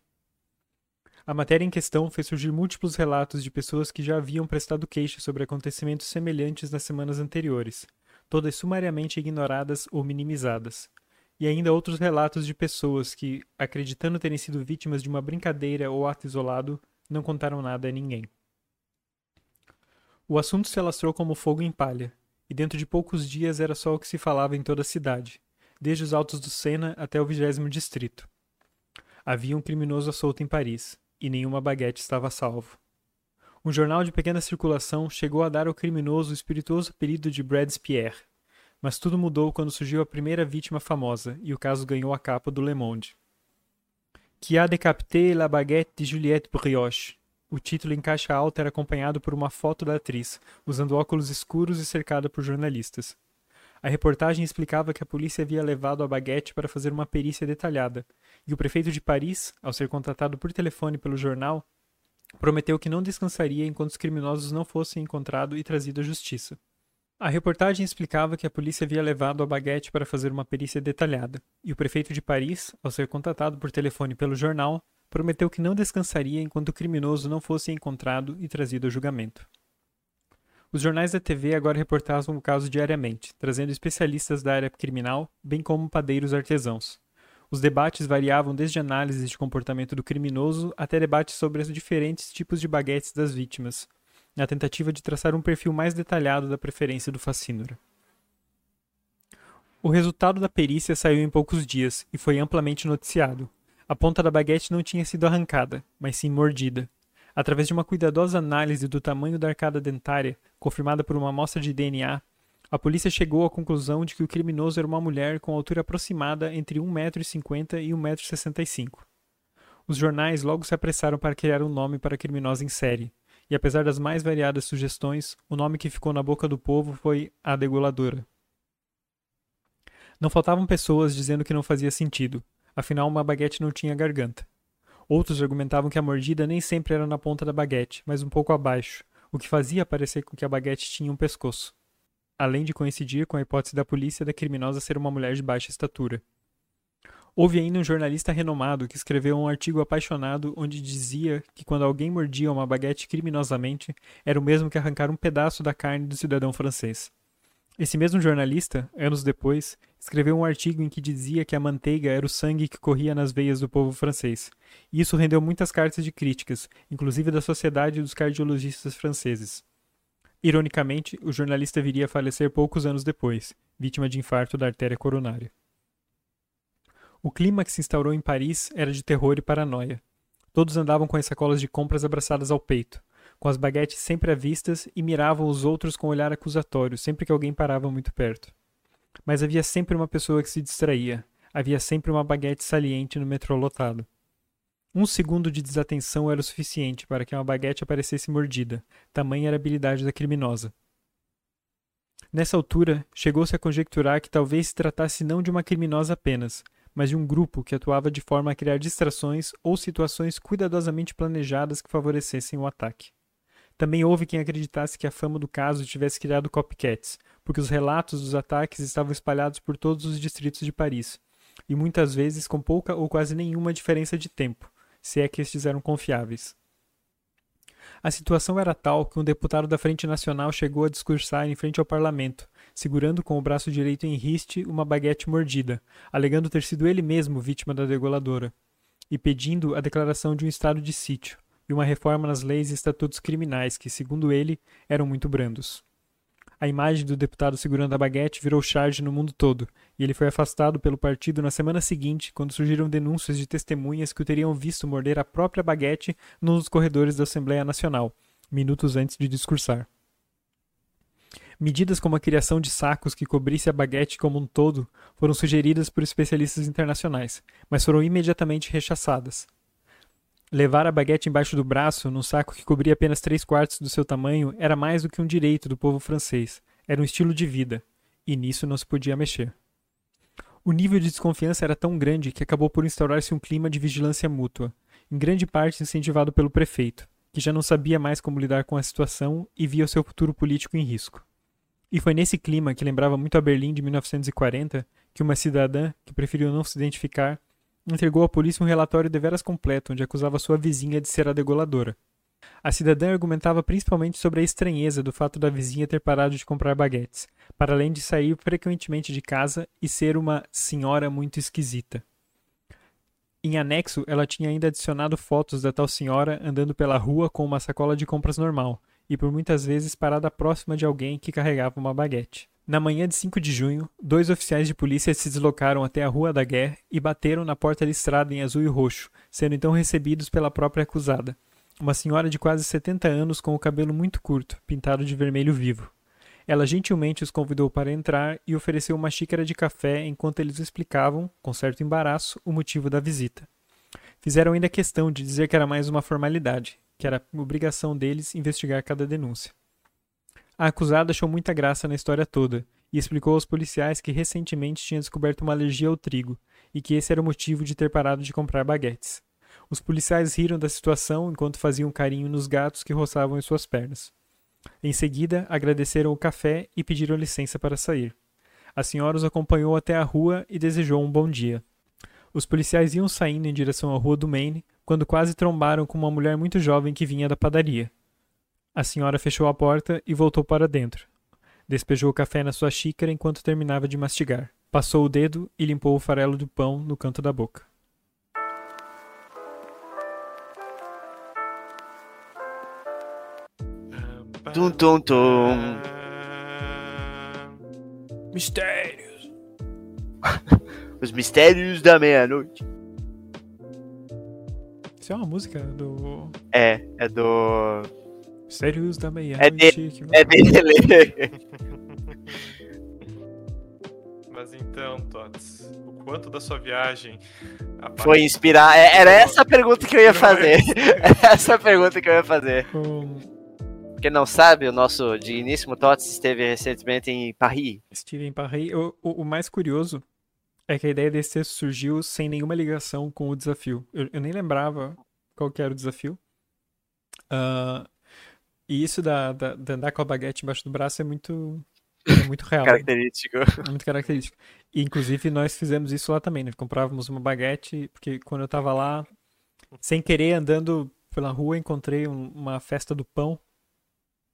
A matéria em questão fez surgir múltiplos relatos de pessoas que já haviam prestado queixa sobre acontecimentos semelhantes nas semanas anteriores, todas sumariamente ignoradas ou minimizadas, e ainda outros relatos de pessoas que, acreditando terem sido vítimas de uma brincadeira ou ato isolado, não contaram nada a ninguém. O assunto se alastrou como fogo em palha, e dentro de poucos dias era só o que se falava em toda a cidade, desde os altos do Sena até o vigésimo distrito. Havia um criminoso solto em Paris, e nenhuma baguete estava salvo. Um jornal de pequena circulação chegou a dar ao criminoso o espirituoso apelido de Brad Pierre, mas tudo mudou quando surgiu a primeira vítima famosa e o caso ganhou a capa do Le Monde. Qui a décapité la baguette de Juliette Brioche. O título em caixa alta era acompanhado por uma foto da atriz, usando óculos escuros e cercada por jornalistas. A reportagem explicava que a polícia havia levado a baguete para fazer uma perícia detalhada, e o prefeito de Paris, ao ser contratado por telefone pelo jornal, prometeu que não descansaria enquanto os criminosos não fossem encontrados e trazidos à justiça. A reportagem explicava que a polícia havia levado a baguete para fazer uma perícia detalhada, e o prefeito de Paris, ao ser contatado por telefone pelo jornal, prometeu que não descansaria enquanto o criminoso não fosse encontrado e trazido a julgamento. Os jornais da TV agora reportavam o caso diariamente, trazendo especialistas da área criminal, bem como padeiros artesãos. Os debates variavam desde análises de comportamento do criminoso até debates sobre os diferentes tipos de baguetes das vítimas, na tentativa de traçar um perfil mais detalhado da preferência do facínora. O resultado da perícia saiu em poucos dias e foi amplamente noticiado. A ponta da baguete não tinha sido arrancada, mas sim mordida. Através de uma cuidadosa análise do tamanho da arcada dentária, confirmada por uma amostra de DNA, a polícia chegou à conclusão de que o criminoso era uma mulher com altura aproximada entre 1,50m e 1,65m. Os jornais logo se apressaram para criar um nome para a criminosa em série, e apesar das mais variadas sugestões, o nome que ficou na boca do povo foi a degoladora. Não faltavam pessoas dizendo que não fazia sentido, afinal uma baguete não tinha garganta. Outros argumentavam que a mordida nem sempre era na ponta da baguete, mas um pouco abaixo, o que fazia parecer com que a baguete tinha um pescoço além de coincidir com a hipótese da polícia da criminosa ser uma mulher de baixa estatura. Houve ainda um jornalista renomado que escreveu um artigo apaixonado onde dizia que quando alguém mordia uma baguete criminosamente, era o mesmo que arrancar um pedaço da carne do cidadão francês. Esse mesmo jornalista, anos depois, escreveu um artigo em que dizia que a manteiga era o sangue que corria nas veias do povo francês. E isso rendeu muitas cartas de críticas, inclusive da Sociedade dos Cardiologistas Franceses. Ironicamente, o jornalista viria a falecer poucos anos depois, vítima de infarto da artéria coronária. O clima que se instaurou em Paris era de terror e paranoia. Todos andavam com as sacolas de compras abraçadas ao peito, com as baguetes sempre à vistas e miravam os outros com um olhar acusatório sempre que alguém parava muito perto. Mas havia sempre uma pessoa que se distraía, havia sempre uma baguete saliente no metrô lotado. Um segundo de desatenção era o suficiente para que uma baguete aparecesse mordida, tamanha era a habilidade da criminosa. Nessa altura, chegou-se a conjecturar que talvez se tratasse não de uma criminosa apenas, mas de um grupo que atuava de forma a criar distrações ou situações cuidadosamente planejadas que favorecessem o ataque. Também houve quem acreditasse que a fama do caso tivesse criado copycats, porque os relatos dos ataques estavam espalhados por todos os distritos de Paris, e muitas vezes com pouca ou quase nenhuma diferença de tempo, se é que estes eram confiáveis. A situação era tal que um deputado da Frente Nacional chegou a discursar em frente ao parlamento, segurando com o braço direito em riste uma baguete mordida, alegando ter sido ele mesmo vítima da degoladora, e pedindo a declaração de um estado de sítio, e uma reforma nas leis e estatutos criminais que, segundo ele, eram muito brandos. A imagem do deputado segurando a baguete virou charge no mundo todo, e ele foi afastado pelo partido na semana seguinte, quando surgiram denúncias de testemunhas que o teriam visto morder a própria baguete nos corredores da Assembleia Nacional, minutos antes de discursar. Medidas como a criação de sacos que cobrisse a baguete como um todo foram sugeridas por especialistas internacionais, mas foram imediatamente rechaçadas. Levar a baguete embaixo do braço, num saco que cobria apenas três quartos do seu tamanho, era mais do que um direito do povo francês. Era um estilo de vida. E nisso não se podia mexer. O nível de desconfiança era tão grande que acabou por instaurar-se um clima de vigilância mútua, em grande parte incentivado pelo prefeito, que já não sabia mais como lidar com a situação e via o seu futuro político em risco. E foi nesse clima que lembrava muito a Berlim de 1940 que uma cidadã, que preferiu não se identificar, entregou à polícia um relatório deveras completo, onde acusava sua vizinha de ser a degoladora. A cidadã argumentava principalmente sobre a estranheza do fato da vizinha ter parado de comprar baguetes, para além de sair frequentemente de casa e ser uma senhora muito esquisita. Em anexo, ela tinha ainda adicionado fotos da tal senhora andando pela rua com uma sacola de compras normal, e por muitas vezes parada próxima de alguém que carregava uma baguete. Na manhã de 5 de junho, dois oficiais de polícia se deslocaram até a Rua da Guerra e bateram na porta listrada em azul e roxo, sendo então recebidos pela própria acusada, uma senhora de quase 70 anos com o cabelo muito curto, pintado de vermelho vivo. Ela gentilmente os convidou para entrar e ofereceu uma xícara de café enquanto eles explicavam, com certo embaraço, o motivo da visita. Fizeram ainda questão de dizer que era mais uma formalidade, que era obrigação deles investigar cada denúncia. A acusada achou muita graça na história toda e explicou aos policiais que recentemente tinha descoberto uma alergia ao trigo e que esse era o motivo de ter parado de comprar baguetes. Os policiais riram da situação enquanto faziam carinho nos gatos que roçavam em suas pernas. Em seguida, agradeceram o café e pediram licença para sair. A senhora os acompanhou até a rua e desejou um bom dia. Os policiais iam saindo em direção à rua do Maine quando quase trombaram com uma mulher muito jovem que vinha da padaria. A senhora fechou a porta e voltou para dentro. Despejou o café na sua xícara enquanto terminava de mastigar. Passou o dedo e limpou o farelo do pão no canto da boca. Tum, tum, tum. Mistérios! Os mistérios da meia-noite. Isso é uma música do. É, é do. Mistérios da É meia-noite. que É dele. Mas então, Tots, o quanto da sua viagem Foi inspirar. é- Era essa a pergunta que eu ia fazer. essa a pergunta que eu ia fazer. Quem não sabe, o nosso digníssimo Tots esteve recentemente em Paris. Steven Parry. O, o, o mais curioso é que a ideia desse texto surgiu sem nenhuma ligação com o desafio. Eu, eu nem lembrava qual que era o desafio. Ah, e isso da, da, de andar com a baguete embaixo do braço é muito, é muito real. Característico. É muito característico. E, inclusive, nós fizemos isso lá também, né? Comprávamos uma baguete, porque quando eu tava lá, sem querer, andando pela rua, encontrei um- uma festa do pão.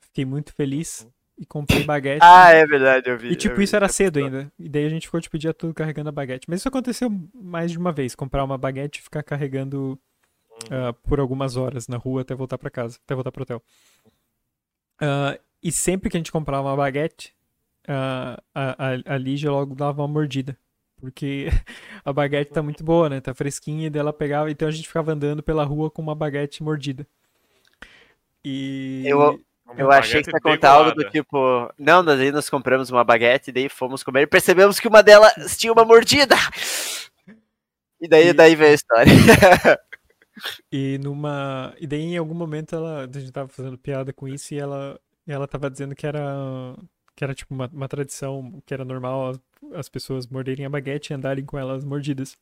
Fiquei muito feliz e comprei baguete. Ah, é verdade, eu vi. E tipo, vi isso era cedo ainda. E daí a gente ficou tipo o dia todo carregando a baguete. Mas isso aconteceu mais de uma vez, comprar uma baguete e ficar carregando ah, por algumas horas na rua até voltar pra casa, até voltar pro hotel. Ah, e sempre que a gente comprava uma baguete, ah, a, a, a Lígia logo dava uma mordida. Porque a baguete tá muito boa, né? Tá fresquinha e dela pegava. Então a gente ficava andando pela rua com uma baguete mordida. E. Eu- Eu achei que ia contar algo do tipo. Não, daí nós compramos uma baguete, daí fomos comer e percebemos que uma delas tinha uma mordida. E daí, E- daí veio a história. E numa. E daí em algum momento ela. A gente tava fazendo piada com isso e ela, e ela tava dizendo que era. Que era tipo uma, uma tradição, que era normal as, as pessoas morderem a baguete e andarem com elas mordidas.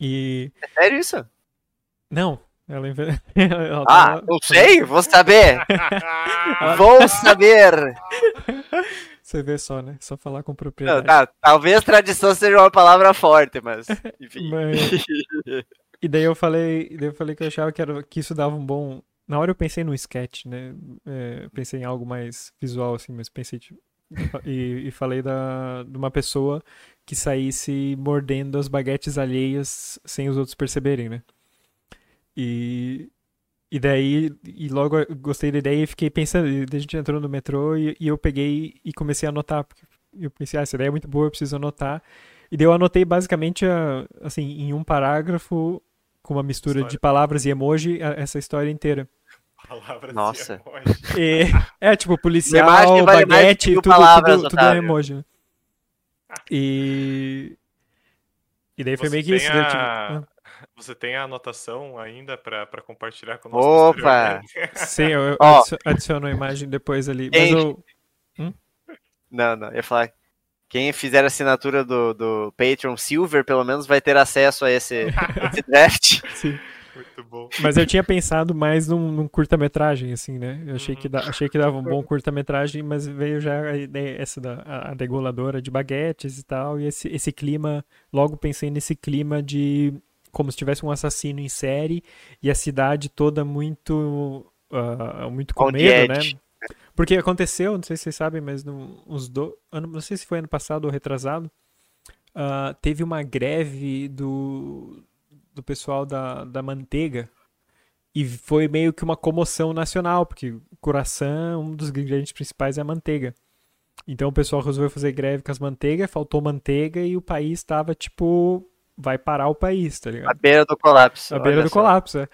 E. É sério isso? Não, ela, ela Ah, tava- não sei, vou saber. Vou saber. Você vê só, né? Só falar com Não, propriedade. tá, talvez tradição seja uma palavra forte, mas. Enfim. Mas- E daí eu falei, daí eu falei que eu achava que, era, que isso dava um bom. Na hora eu pensei no sketch, né? É, pensei em algo mais visual, assim, mas pensei. tipo, e, e falei da, de uma pessoa que saísse mordendo as baguetes alheias sem os outros perceberem, né? E, E daí, e logo gostei da ideia e fiquei pensando, e a gente entrou no metrô e, e eu peguei e comecei a anotar, porque eu pensei, ah, essa ideia é muito boa, eu preciso anotar. E daí eu anotei basicamente, assim, em um parágrafo, com uma mistura História. de palavras e emoji, a- essa história inteira. Palavras Nossa. e emoji. É, tipo, policial, vale baguete, tudo, palavras, tudo, tudo é emoji, né? E... E daí foi Você meio que tem isso, daí tive- a- ah. Você tem a anotação ainda pra, pra compartilhar conosco? Opa! posteriormente? Sim, eu, adicio- adiciono a imagem depois ali. Mas eu, Não, não. Eu ia falar. Quem fizer a assinatura do, do Patreon Silver, pelo menos, vai ter acesso a esse, esse draft. sim. Muito bom. Mas eu tinha pensado mais num, num curta-metragem, assim, né? Eu achei, Uhum. que da- achei que dava um bom curta-metragem, mas veio já a ideia, essa da a, a degoladora de baguetes e tal, e esse, esse clima, logo pensei nesse clima de como se tivesse um assassino em série e a cidade toda muito ah, muito com medo, né? Porque aconteceu, não sei se vocês sabem, mas no, uns do, ano, não sei se foi ano passado ou retrasado, ah, teve uma greve do, do pessoal da, da manteiga e foi meio que uma comoção nacional, porque coração, um dos ingredientes principais é a manteiga. Então o pessoal resolveu fazer greve com as manteigas, faltou manteiga e o país tava tipo, vai parar o país, tá À ligado? beira do colapso. À beira do só. colapso, é.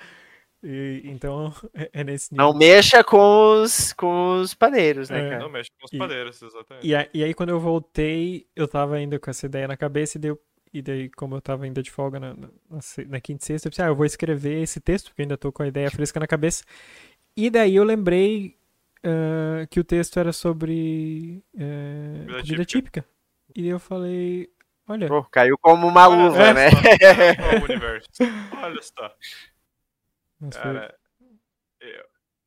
E- então é, é nesse nível. Não mexa com os, com os paneiros, né, É. cara? Não mexe com os E- padeiros, exatamente. E, a- e aí, quando eu voltei, eu tava ainda com essa ideia na cabeça, e, deu, e daí, como eu tava ainda de folga na, na, na quinta e sexta, eu pensei, ah, eu vou escrever esse texto, porque ainda tô com a ideia fresca na cabeça. E daí eu lembrei ah, que o texto era sobre eh, Comida comida típica. E eu falei, olha, Pô, caiu como uma luva, né? olha só foi- Cara, eu,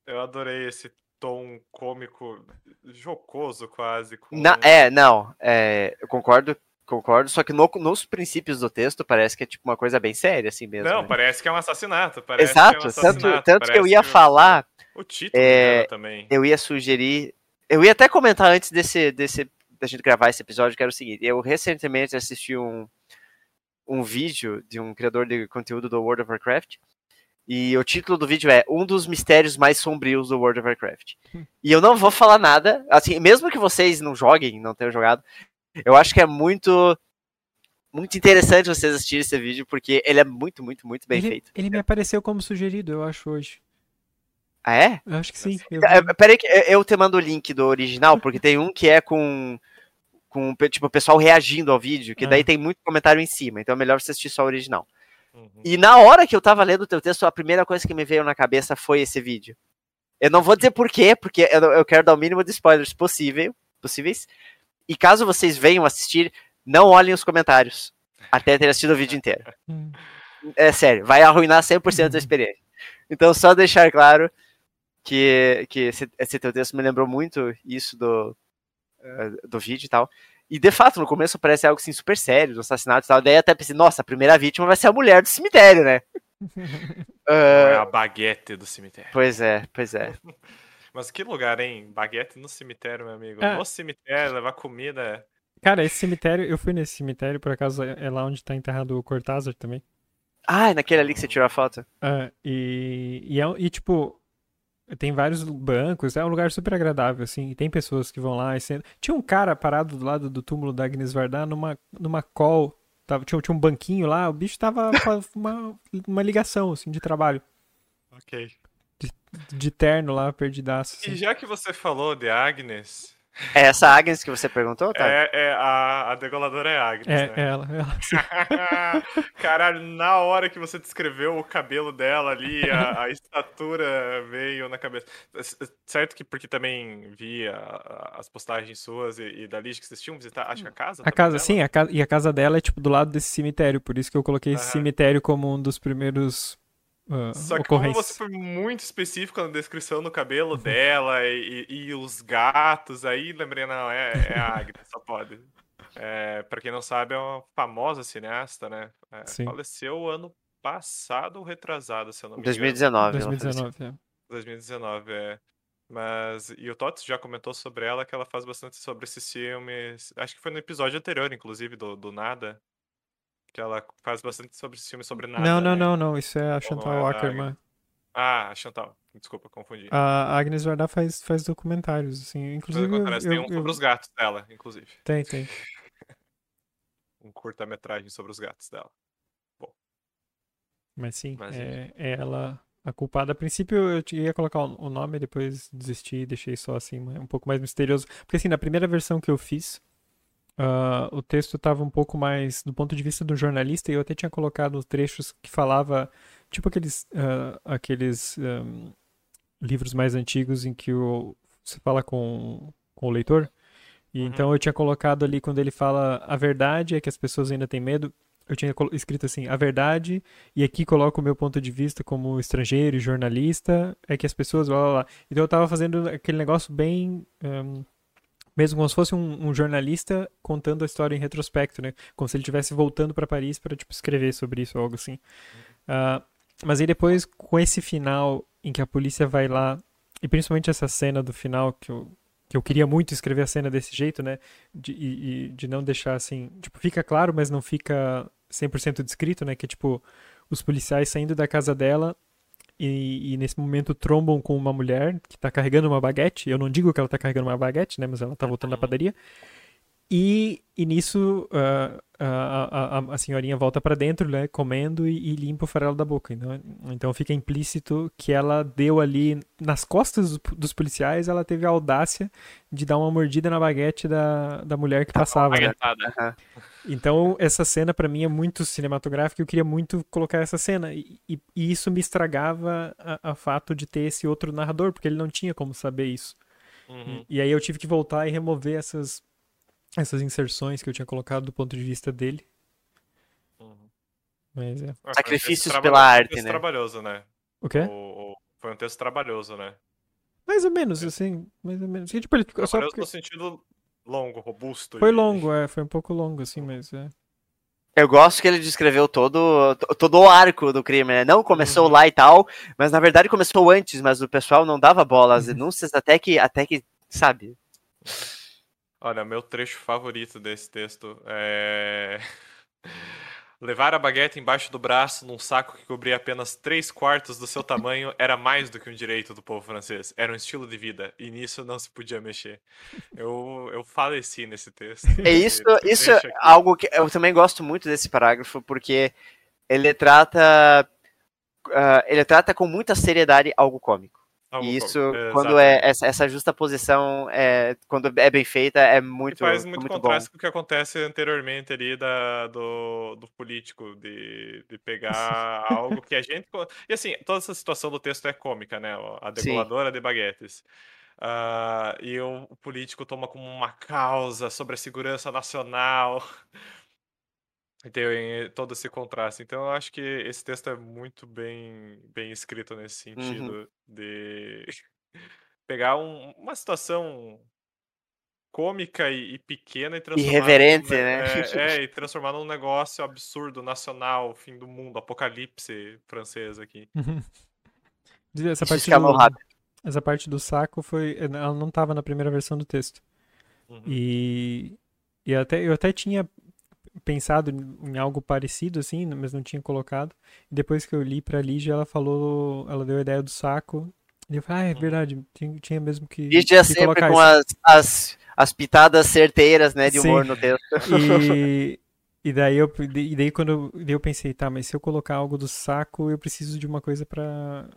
eu adorei esse tom cômico, jocoso quase. Com... Na- é, não, é, eu concordo, concordo, só que no- nos princípios do texto parece que é tipo uma coisa bem séria, assim mesmo. Não, né? parece que é um assassinato. Parece Exato, que é um tanto, assassinato, tanto que eu ia o- falar, O título é, dela também. eu ia sugerir, eu ia até comentar antes desse, desse da gente gravar esse episódio, que era o seguinte, eu recentemente assisti um, um vídeo de um criador de conteúdo do World of Warcraft, e o título do vídeo é Um dos mistérios mais sombrios do World of Warcraft. E eu não vou falar nada, assim, mesmo que vocês não joguem, não tenham jogado, eu acho que é muito muito interessante vocês assistirem esse vídeo, porque ele é muito, muito, muito bem ele, feito. ele me apareceu como sugerido, eu acho, hoje. Ah, é? Eu acho que sim. eu É. Peraí, que eu- eu te mando o link do original, porque tem um que é com, com tipo, o pessoal reagindo ao vídeo, que daí Ah. tem muito comentário em cima, então é melhor você assistir só o original. Uhum. E na hora que eu tava lendo o teu texto, a primeira coisa que me veio na cabeça foi esse vídeo. Eu não vou dizer por quê, porque eu, eu quero dar o mínimo de spoilers possível, possíveis. E caso vocês venham assistir, não olhem os comentários até ter assistido o vídeo inteiro. É sério, vai arruinar 100% da experiência. Então, só deixar claro que, que esse, esse teu texto me lembrou muito isso do, eh, do vídeo e tal. E, de fato, no começo parece algo assim super sério, do assassinato e tal. Daí até pensei, nossa, a primeira vítima vai ser a mulher do cemitério, né? É Ah, a baguete do cemitério. pois é, pois é. Mas que lugar, hein? Baguete no cemitério, meu amigo. Ah. No cemitério, levar comida. Cara, esse cemitério, eu fui nesse cemitério, por acaso é é lá onde tá enterrado o Cortázar também. Ah, é naquele ali que você tirou a foto. Ah, e, e, é e, tipo, tem vários bancos, é um lugar super agradável, assim, e tem pessoas que vão lá e sentam. Tinha um cara parado do lado do túmulo da Agnes Varda numa, numa call, tava, tinha, tinha um banquinho lá, o bicho tava com uma, uma ligação, assim, de trabalho, Ok. de terno lá, perdidaço, E assim. já que você falou de Agnes, É essa Agnes que você perguntou, tá? é, é a, a degoladora é Agnes, É, né? ela, ela, sim. Caralho, na hora que você descreveu o cabelo dela ali, a, a estatura veio na cabeça. Certo que porque também vi a- a- as postagens suas e, e da Liz que vocês tinham visitado, acho que a casa A casa, dela? sim, a casa, e a casa dela é, tipo, do lado desse cemitério, por isso que eu coloquei esse Aham. cemitério como um dos primeiros ah, Só que como você foi muito específico na descrição do cabelo Uhum. dela e, e- os gatos, aí lembrei, não, é, é a Agnes, só pode. É, pra quem não sabe, é uma famosa cineasta, né? É, Sim. faleceu ano passado ou retrasado, se eu não me engano. 2019. ela faleceu. 2019, é. 2019, é. Mas, e o Tots já comentou sobre ela que ela faz bastante sobre esses filmes. Acho que foi no episódio anterior, inclusive, do, do Nada. Que ela faz bastante sobre filmes sobre nada. Não, não, né? não, não. Isso é a Chantal é Ackerman. Ah, a Chantal. Desculpa, confundi. A Agnes Varda faz, faz documentários, assim. Inclusive, eu, tem um eu- sobre os gatos dela, inclusive. Tem, tem. Um curta-metragem sobre os gatos dela. Mas sim, Mas, é, é ela a culpada. A princípio eu ia colocar o nome, depois desisti e deixei só assim, um pouco mais misterioso. Porque assim, na primeira versão que eu fiz, ah, o texto estava um pouco mais do ponto de vista do jornalista, e eu até tinha colocado trechos que falava, tipo aqueles, ah, aqueles ahm, livros mais antigos em que o, você fala com, com o leitor. E Uhum. então eu tinha colocado ali quando ele fala a verdade é que as pessoas ainda têm medo. Eu tinha escrito assim, a verdade, e aqui coloco o meu ponto de vista como estrangeiro e jornalista, é que as pessoas, blá blá blá. Então eu tava fazendo aquele negócio bem. ahm, mesmo como se fosse um, um jornalista contando a história em retrospecto, né? Como se ele estivesse voltando para Paris para tipo, escrever sobre isso ou algo assim. Ah, mas aí depois, com esse final em que a polícia vai lá, e principalmente essa cena do final que eu, que eu queria muito escrever a cena desse jeito, né? De, e, e de não deixar assim. Tipo, fica claro, mas não fica 100% descrito, né? Que é tipo, os policiais saindo da casa dela e, e nesse momento trombam com uma mulher que tá carregando uma baguete. Eu não digo que ela tá carregando uma baguete, né? Mas ela tá voltando da padaria. E, e nisso ah, a, a, a senhorinha volta pra dentro, né, comendo e, e limpa o farelo da boca. Então, então fica implícito que ela deu ali nas costas dos, policiais, ela teve a audácia de dar uma mordida na baguete da, da mulher que passava. né? Então essa cena pra mim é muito cinematográfica. e Eu queria muito colocar essa cena e, e- e isso me estragava a, a fato de ter esse outro narrador, porque ele não tinha como saber isso. Uhum. E aí eu tive que voltar e remover essas, essas inserções que eu tinha colocado do ponto de vista dele. Uhum. Mas é. Ah, foi um Sacrifícios texto pela trabalhoso, arte, um texto né? trabalhoso, né? O quê? O- o- Foi um texto trabalhoso, né? Mais ou menos, assim. Mais ou menos. Tipo, ele ficou só porque... no sentido longo, robusto. Foi e- longo, é. Foi um pouco longo, assim, mas é. Eu gosto que ele descreveu todo, to- todo o arco do crime, né? Não começou Uhum. lá e tal, mas na verdade começou antes, mas o pessoal não dava bola às Uhum. denúncias até que, até que sabe? Olha, meu trecho favorito desse texto é. Levar a baguete embaixo do braço num saco que cobria apenas três quartos do seu tamanho era mais do que um direito do povo francês. Era um estilo de vida, e nisso não se podia mexer. Eu, eu faleci nesse texto. É isso, isso é algo que eu também gosto muito desse parágrafo, porque ele trata. ah, ele trata com muita seriedade algo cômico. E isso, como- quando é essa, essa justa posição, é, quando é bem feita, é muito, E faz muito, muito bom. contraste com o que acontece anteriormente ali da, do, do político, de, de pegar algo que a gente. E assim, toda essa situação do texto é cômica, né? A Sim. degoladora de baguetes. Ah, e o, o político toma como uma causa sobre a segurança nacional. Tem todo esse contraste. Então eu acho que esse texto é muito bem, bem escrito nesse Uhum. sentido de pegar um- uma situação cômica e, e pequena e transformar Irreverente, né? É, é, e transformar num negócio absurdo, nacional, fim do mundo, apocalipse francês aqui. Essa Isso parte, do, essa parte do saco foi. Ela não tava na primeira versão do texto. Uhum. E, e até, eu até tinha pensado em algo parecido, assim, mas não tinha colocado. E depois que eu li pra Lígia, ela falou, ela deu a ideia do saco. E eu falei, ah, é Uhum. verdade, tinha, tinha mesmo que, Lígia que sempre colocar com isso. as, as, as pitadas certeiras, né, de Sim. humor no texto. E, e daí eu, e daí quando eu, daí eu pensei, tá, mas se eu colocar algo do saco, eu preciso de uma coisa pra,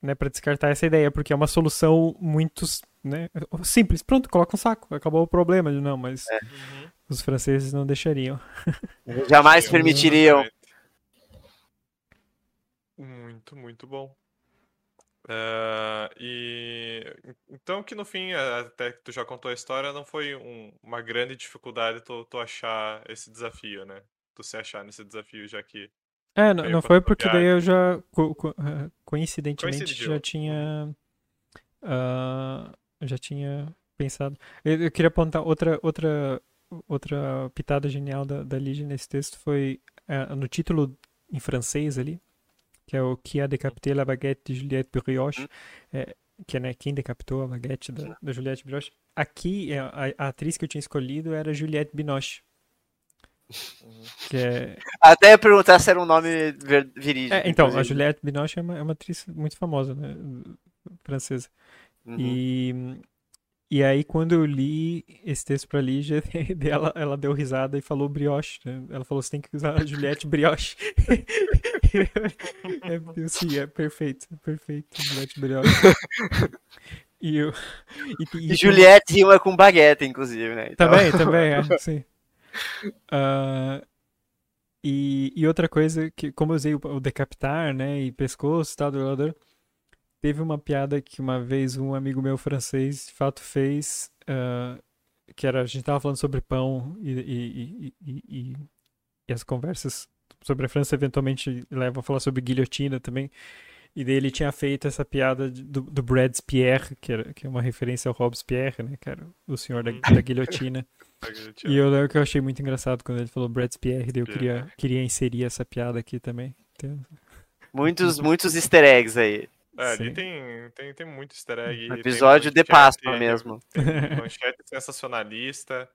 né, para descartar essa ideia, porque é uma solução muito, né, simples. Pronto, coloca um saco, acabou o problema. Não, mas Uhum. Os franceses não deixariam. Jamais Sim, permitiriam. Muito, muito bom. Ah, e então que no fim, a- até que tu já contou a história, não foi um- uma grande dificuldade tu, tu achar esse desafio, né? Tu se achar nesse desafio, já que É, não, não foi porque daí eu já, co- co- eh, coincidentemente, Coincidiu. já tinha, ah, já tinha pensado. Eu, eu queria apontar outra, outra, outra pitada genial da, da Lígia nesse texto foi eh, no título em francês ali, que é o Qui a décapité la baguette de Juliette Brioche, eh, que é né, quem decapitou a baguete da, da Juliette Binoche. Aqui, eh, a, a atriz que eu tinha escolhido era Juliette Binoche. Que é... Até ia perguntar se era um nome ver- verídico. é, então, a inclusive. Juliette Binoche é uma, é uma atriz muito famosa, né? Francesa. Uhum. E, e aí, quando eu li esse texto pra Lígia, ela, ela deu risada e falou brioche. né? Ela falou: você tem que usar a Juliette brioche. é, eu, sim, é perfeito, é perfeito. Juliette brioche. E, eu, e, e- E Juliette rima com baguete, inclusive, né? Então- Também, também, é, sim. Ah, e, e outra coisa, que como eu usei o, o decapitar, né, e pescoço e tal do teve uma piada que uma vez um amigo meu francês, de fato, fez, ah, que era, a gente tava falando sobre pão e, e, e, e, e- e as conversas sobre a França eventualmente levam a falar sobre guilhotina também. E daí ele tinha feito essa piada do, do Pierre, que, era, que é uma referência ao Robespierre, né, que era o senhor da, da guilhotina. E eu lembro que eu achei muito engraçado quando ele falou Pierre, daí eu queria, queria inserir essa piada aqui também. Então, Muitos, muitos easter eggs aí. É, ali tem, tem, tem muito easter egg. tem Episódio de Páscoa mesmo. Manchete sensacionalista.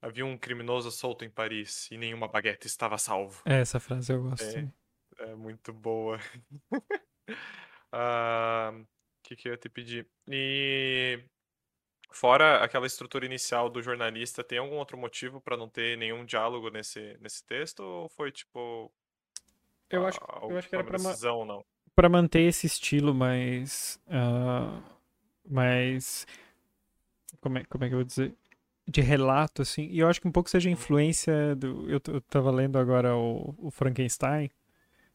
Havia um criminoso solto em Paris e nenhuma baguete estava a salvo. é, essa frase eu gosto. É. É muito boa. Ah, O que, que eu ia te pedir? E fora aquela estrutura inicial do jornalista, tem algum outro motivo para não ter nenhum diálogo nesse, nesse texto? Ou foi tipo. Eu acho, a- eu acho que era ma- decisão, não? Pra manter esse estilo mais. ah, mais. Como é, como é que eu vou dizer? De relato, assim. E eu acho que um pouco seja a influência do. Eu, eu tava lendo agora o, o Frankenstein.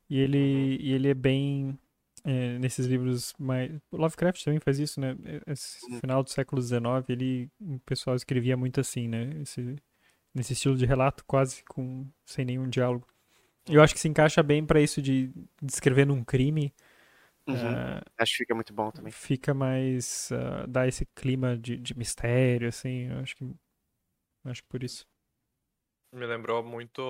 E ele, e ele é bem. é, nesses livros mais. O Lovecraft também faz isso, né? Esse Uhum. final do século XIX, ele. O pessoal escrevia muito assim, né? Esse, nesse estilo de relato, quase com sem nenhum diálogo. Eu acho que se encaixa bem pra isso de descrever um crime. Uhum. ah, Acho que fica muito bom também. fica mais. ah, dá esse clima de, de mistério, assim. Eu acho que. Acho que por isso. Me lembrou muito.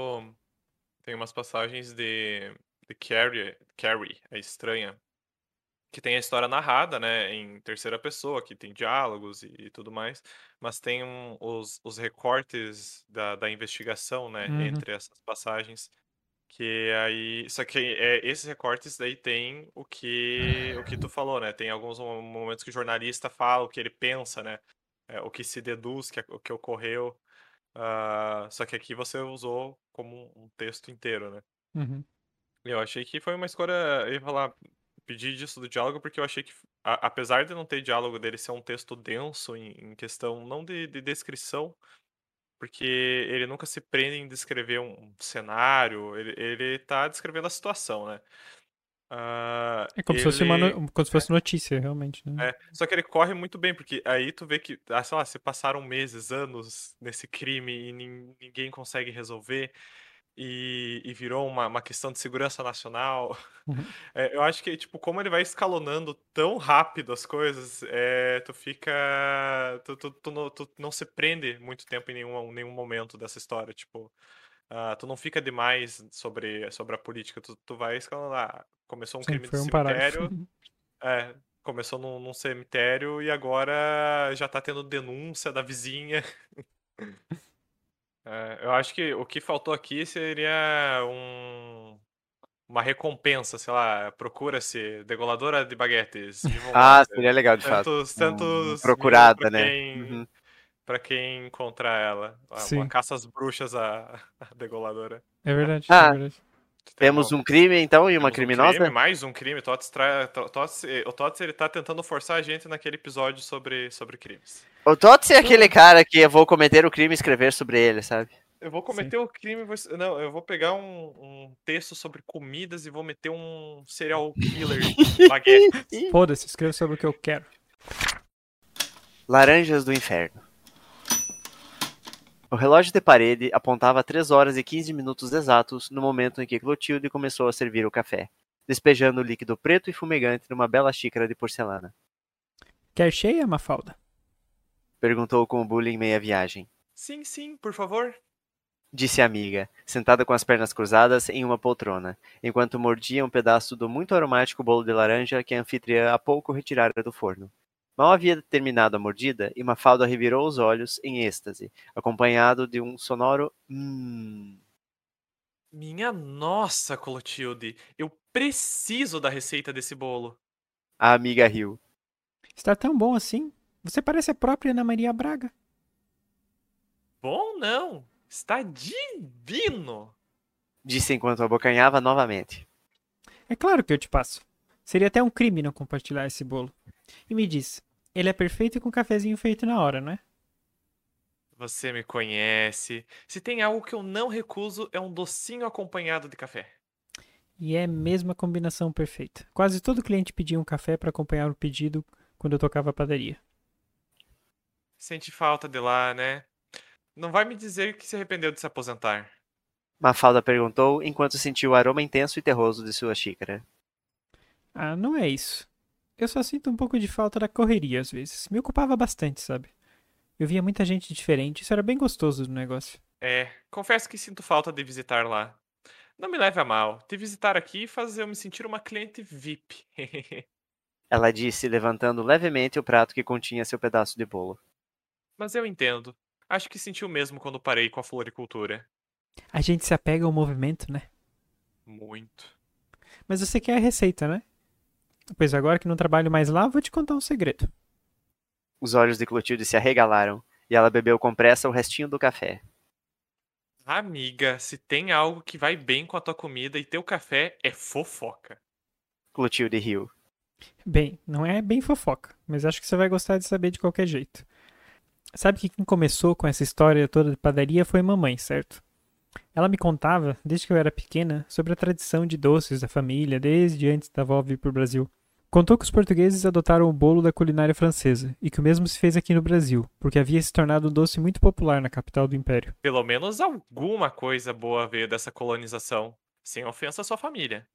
Tem umas passagens de, de Carrie, Carrie, a estranha, que tem a história narrada, né, em terceira pessoa, que tem diálogos e, e tudo mais, mas tem um- os, os recortes da, da investigação, né, Uhum. entre essas passagens. Que aí. Só que é, esses recortes daí tem o que o que tu falou, né? Tem alguns mo- momentos que o jornalista fala o que ele pensa, né? é, o que se deduz, que, o que ocorreu. ah, só que aqui você usou como um texto inteiro, né? Uhum. Eu achei que foi uma escolha. Eu ia falar, pedir disso do diálogo, porque eu achei que, a- apesar de não ter diálogo dele ser um texto denso em, em questão não de, de descrição, porque ele nunca se prende em descrever um, cenário, ele, ele tá descrevendo a situação, né? Ah, É como se fosse uma ele- no- como se fosse notícia, realmente, né? é, só que ele corre muito bem, porque aí tu vê que, ah, sei lá, se passaram meses, anos nesse crime e nin- ninguém consegue resolver e, e virou uma, uma questão de segurança nacional. Uhum. É, eu acho que, tipo, como ele vai escalonando tão rápido as coisas, é, tu fica. Tu, tu, tu não, tu não se prende muito tempo em nenhum, nenhum momento dessa história, tipo. ah, tu não fica demais sobre, sobre a política, tu, vai escalando. Ah, começou um Sim, crime de um cemitério. parágrafo. É, começou num, num cemitério e agora já tá tendo denúncia da vizinha. É, eu acho que o que faltou aqui seria um, uma recompensa, sei lá, procura-se degoladora de baguetes. Ah, seria legal de fato. tantos, tantos mil procurada, pra né? Quem, Uhum. Pra quem encontrar ela. Sim. Uma caça às bruxas à, à degoladora. É verdade, Ah, é verdade. Temos um crime, então, e uma Temos um criminosa? crime, mais um crime. Tots tra... To- Tots- eh, O Tots ele tá tentando forçar a gente naquele episódio sobre, sobre crimes. O Tots é aquele cara que eu vou cometer o crime e escrever sobre ele, sabe? Eu vou cometer o crime. e vou- Não, eu vou pegar um, um texto sobre comidas e vou meter um serial killer baguete. Foda-se, escreva sobre o que eu quero. Laranjas do Inferno. O relógio de parede apontava 3 horas e 15 minutos exatos no momento em que Clotilde começou a servir o café, despejando o líquido preto e fumegante numa bela xícara de porcelana. Quer cheia, Mafalda? Perguntou com o bullying meia viagem. Sim, sim, por favor. Disse a amiga, sentada com as pernas cruzadas em uma poltrona, enquanto mordia um pedaço do muito aromático bolo de laranja que a anfitriã há pouco retirara do forno. Mal havia terminado a mordida e Mafalda revirou os olhos em êxtase, acompanhado de um sonoro hum Minha nossa, Clotilde, eu preciso da receita desse bolo. A amiga riu. Está tão bom assim. Você parece a própria Ana Maria Braga. Bom não, está divino. Disse enquanto abocanhava novamente. É claro que eu te passo. Seria até um crime não compartilhar esse bolo. E me diz, ele é perfeito e com cafezinho feito na hora, não é? Você me conhece. Se tem algo que eu não recuso, é um docinho acompanhado de café. E é mesmo a combinação perfeita. Quase todo cliente pedia um café para acompanhar o pedido quando eu tocava a padaria. Sente falta de lá, né? Não vai me dizer que se arrependeu de se aposentar. Mafalda perguntou enquanto sentiu o aroma intenso e terroso de sua xícara. Ah, não é isso. Eu só sinto um pouco de falta da correria às vezes. Me ocupava bastante, sabe? Eu via muita gente diferente, isso era bem gostoso do negócio. É, confesso que sinto falta de visitar lá. Não me leve a mal, te visitar aqui faz eu me sentir uma cliente VIP. Ela disse, levantando levemente o prato que continha seu pedaço de bolo. Mas eu entendo. Acho que senti o mesmo quando parei com a floricultura. A gente se apega ao movimento, né? Muito. Mas você quer a receita, né? Pois agora que não trabalho mais lá, vou te contar um segredo. Os olhos de Clotilde se arregalaram e ela bebeu com pressa o restinho do café. Amiga, se tem algo que vai bem com a tua comida e teu café, é fofoca. Clotilde riu. Bem, não é bem fofoca, mas acho que você vai gostar de saber de qualquer jeito. Sabe que quem começou com essa história toda de padaria foi mamãe, certo? Ela me contava, desde que eu era pequena, sobre a tradição de doces da família, desde antes da avó vir para o Brasil. Contou que os portugueses adotaram o bolo da culinária francesa e que o mesmo se fez aqui no Brasil, porque havia se tornado um doce muito popular na capital do império. Pelo menos alguma coisa boa veio dessa colonização, sem ofensa à sua família.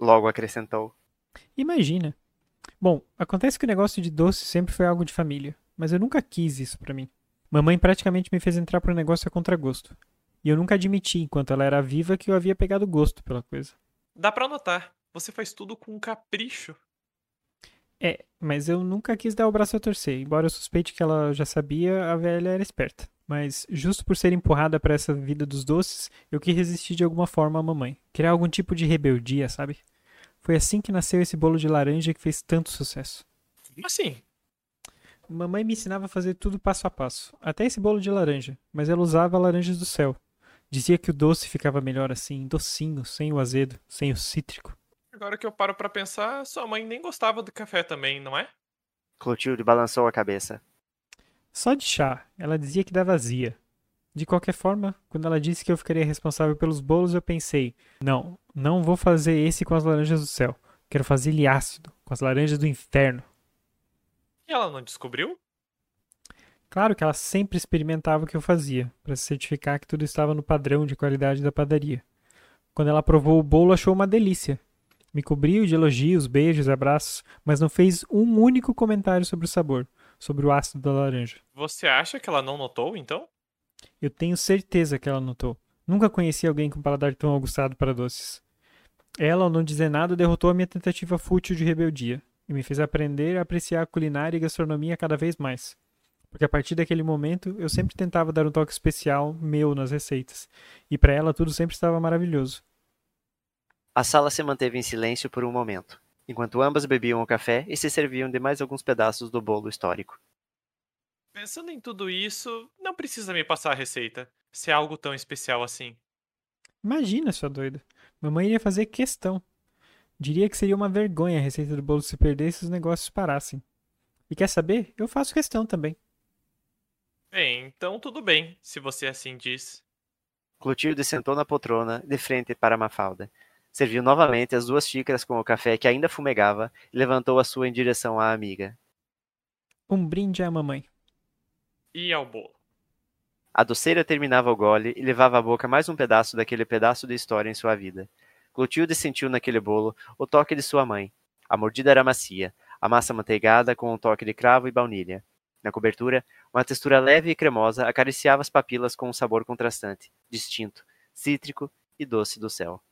Logo acrescentou. Imagina. Bom, acontece que o negócio de doce sempre foi algo de família, mas eu nunca quis isso para mim. Mamãe praticamente me fez entrar pro negócio a contragosto. E eu nunca admiti, enquanto ela era viva, que eu havia pegado gosto pela coisa. Dá pra notar, você faz tudo com capricho. É, mas eu nunca quis dar o braço a torcer. Embora eu suspeite que ela já sabia, a velha era esperta. Mas, justo por ser empurrada para essa vida dos doces, eu quis resistir de alguma forma à mamãe. Criar algum tipo de rebeldia, sabe? Foi assim que nasceu esse bolo de laranja que fez tanto sucesso. Como assim? Mamãe me ensinava a fazer tudo passo a passo, até esse bolo de laranja, mas ela usava laranjas do céu. Dizia que o doce ficava melhor assim, docinho, sem o azedo, sem o cítrico. Agora que eu paro pra pensar, sua mãe nem gostava do café também, não é? Clotilde balançou a cabeça. Só de chá, ela dizia que dava azia. De qualquer forma, quando ela disse que eu ficaria responsável pelos bolos, eu pensei: não, não vou fazer esse com as laranjas do céu. Quero fazer ele ácido, com as laranjas do inferno. E ela não descobriu? Claro que ela sempre experimentava o que eu fazia, para se certificar que tudo estava no padrão de qualidade da padaria. Quando ela provou o bolo, achou uma delícia. Me cobriu de elogios, beijos, abraços, mas não fez um único comentário sobre o sabor, sobre o ácido da laranja. Você acha que ela não notou, então? Eu tenho certeza que ela notou. Nunca conheci alguém com paladar tão aguçado para doces. Ela, ao não dizer nada, derrotou a minha tentativa fútil de rebeldia e me fez aprender a apreciar a culinária e gastronomia cada vez mais. Porque a partir daquele momento eu sempre tentava dar um toque especial meu nas receitas, e para ela tudo sempre estava maravilhoso. A sala se manteve em silêncio por um momento, enquanto ambas bebiam o café e se serviam de mais alguns pedaços do bolo histórico. Pensando em tudo isso, não precisa me passar a receita, se é algo tão especial assim. Imagina, sua doida. Mamãe iria fazer questão. Diria que seria uma vergonha a receita do bolo se perder se os negócios parassem. E quer saber? Eu faço questão também. Bem, então tudo bem, se você assim diz. Clotilde sentou na poltrona, de frente para Mafalda. Serviu novamente as duas xícaras com o café que ainda fumegava e levantou a sua em direção à amiga. Um brinde à mamãe. E ao bolo. A doceira terminava o gole e levava à boca mais um pedaço daquele pedaço de história em sua vida. Clotilde sentiu naquele bolo o toque de sua mãe. A mordida era macia, a massa manteigada com um toque de cravo e baunilha. Na cobertura, uma textura leve e cremosa acariciava as papilas com um sabor contrastante, distinto, cítrico e doce do céu.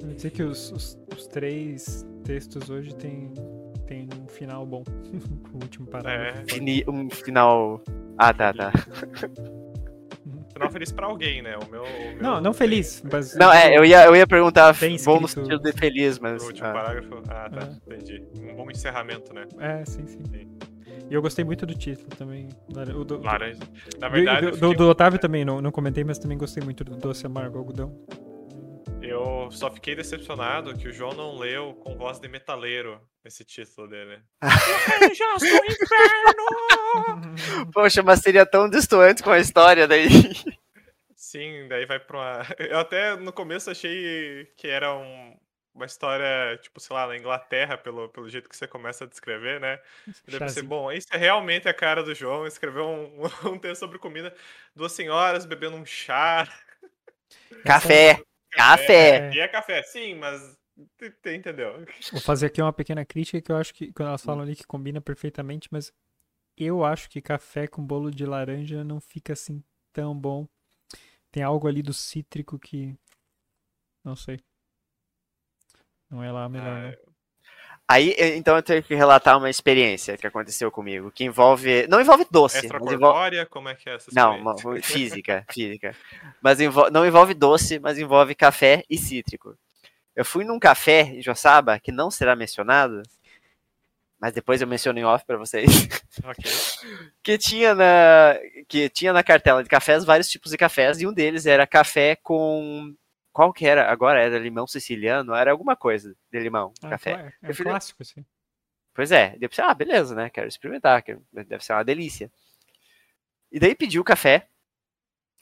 Vou dizer que os, os, os três textos hoje têm tem um final bom. o último parágrafo. É. Um final. Ah, tá, tá. Final feliz pra alguém, né? O meu. o meu Não, não tem- feliz, mas. Não, é, eu ia, eu ia perguntar Bem bom no sentido de feliz, O mas. último ah. parágrafo. Ah, tá. É. Entendi. Um bom encerramento, né? É, sim, sim. Sim. E eu gostei muito do título também. O do, Laranja. Na verdade, do, do, fiquei- do Otávio também, não, não comentei, mas também gostei muito do doce amargo algodão. eu só fiquei decepcionado que o João não leu com voz de metaleiro esse título dele. Já sou inferno! Poxa, mas seria tão distoante com a história daí. Sim, daí vai pra uma. Eu até no começo achei que era um- uma história, tipo, sei lá, na Inglaterra, pelo, pelo jeito que você começa a descrever, né? E pensei, Chazinho. bom, isso é realmente a cara do João, escreveu um, um texto sobre comida, duas senhoras bebendo um chá. Café. Café. E é café, sim, mas. Entendeu? Vou fazer aqui uma pequena crítica que eu acho que quando elas falam ali que combina perfeitamente, mas eu acho que café com bolo de laranja não fica assim tão bom. Tem algo ali do cítrico que. Não sei. Não é lá a melhor, Ah, não. Aí, eh, então eu tenho que relatar uma experiência que aconteceu comigo, que envolve. Não envolve doce, mas envolve. Como é que é essa Não, física, física. Mas não envolve doce, mas envolve café e cítrico. Eu fui num café em Joçaba, que não será mencionado, mas depois eu menciono em off pra vocês, Ok. que tinha na que tinha na cartela de cafés vários tipos de cafés e um deles era café com qual que era? Agora era limão siciliano, era alguma coisa de limão, Ah, café. É, no- clássico, assim. Pois é, pensei, ah, beleza, né? Quero experimentar, que deve ser uma delícia. E daí pedi o café.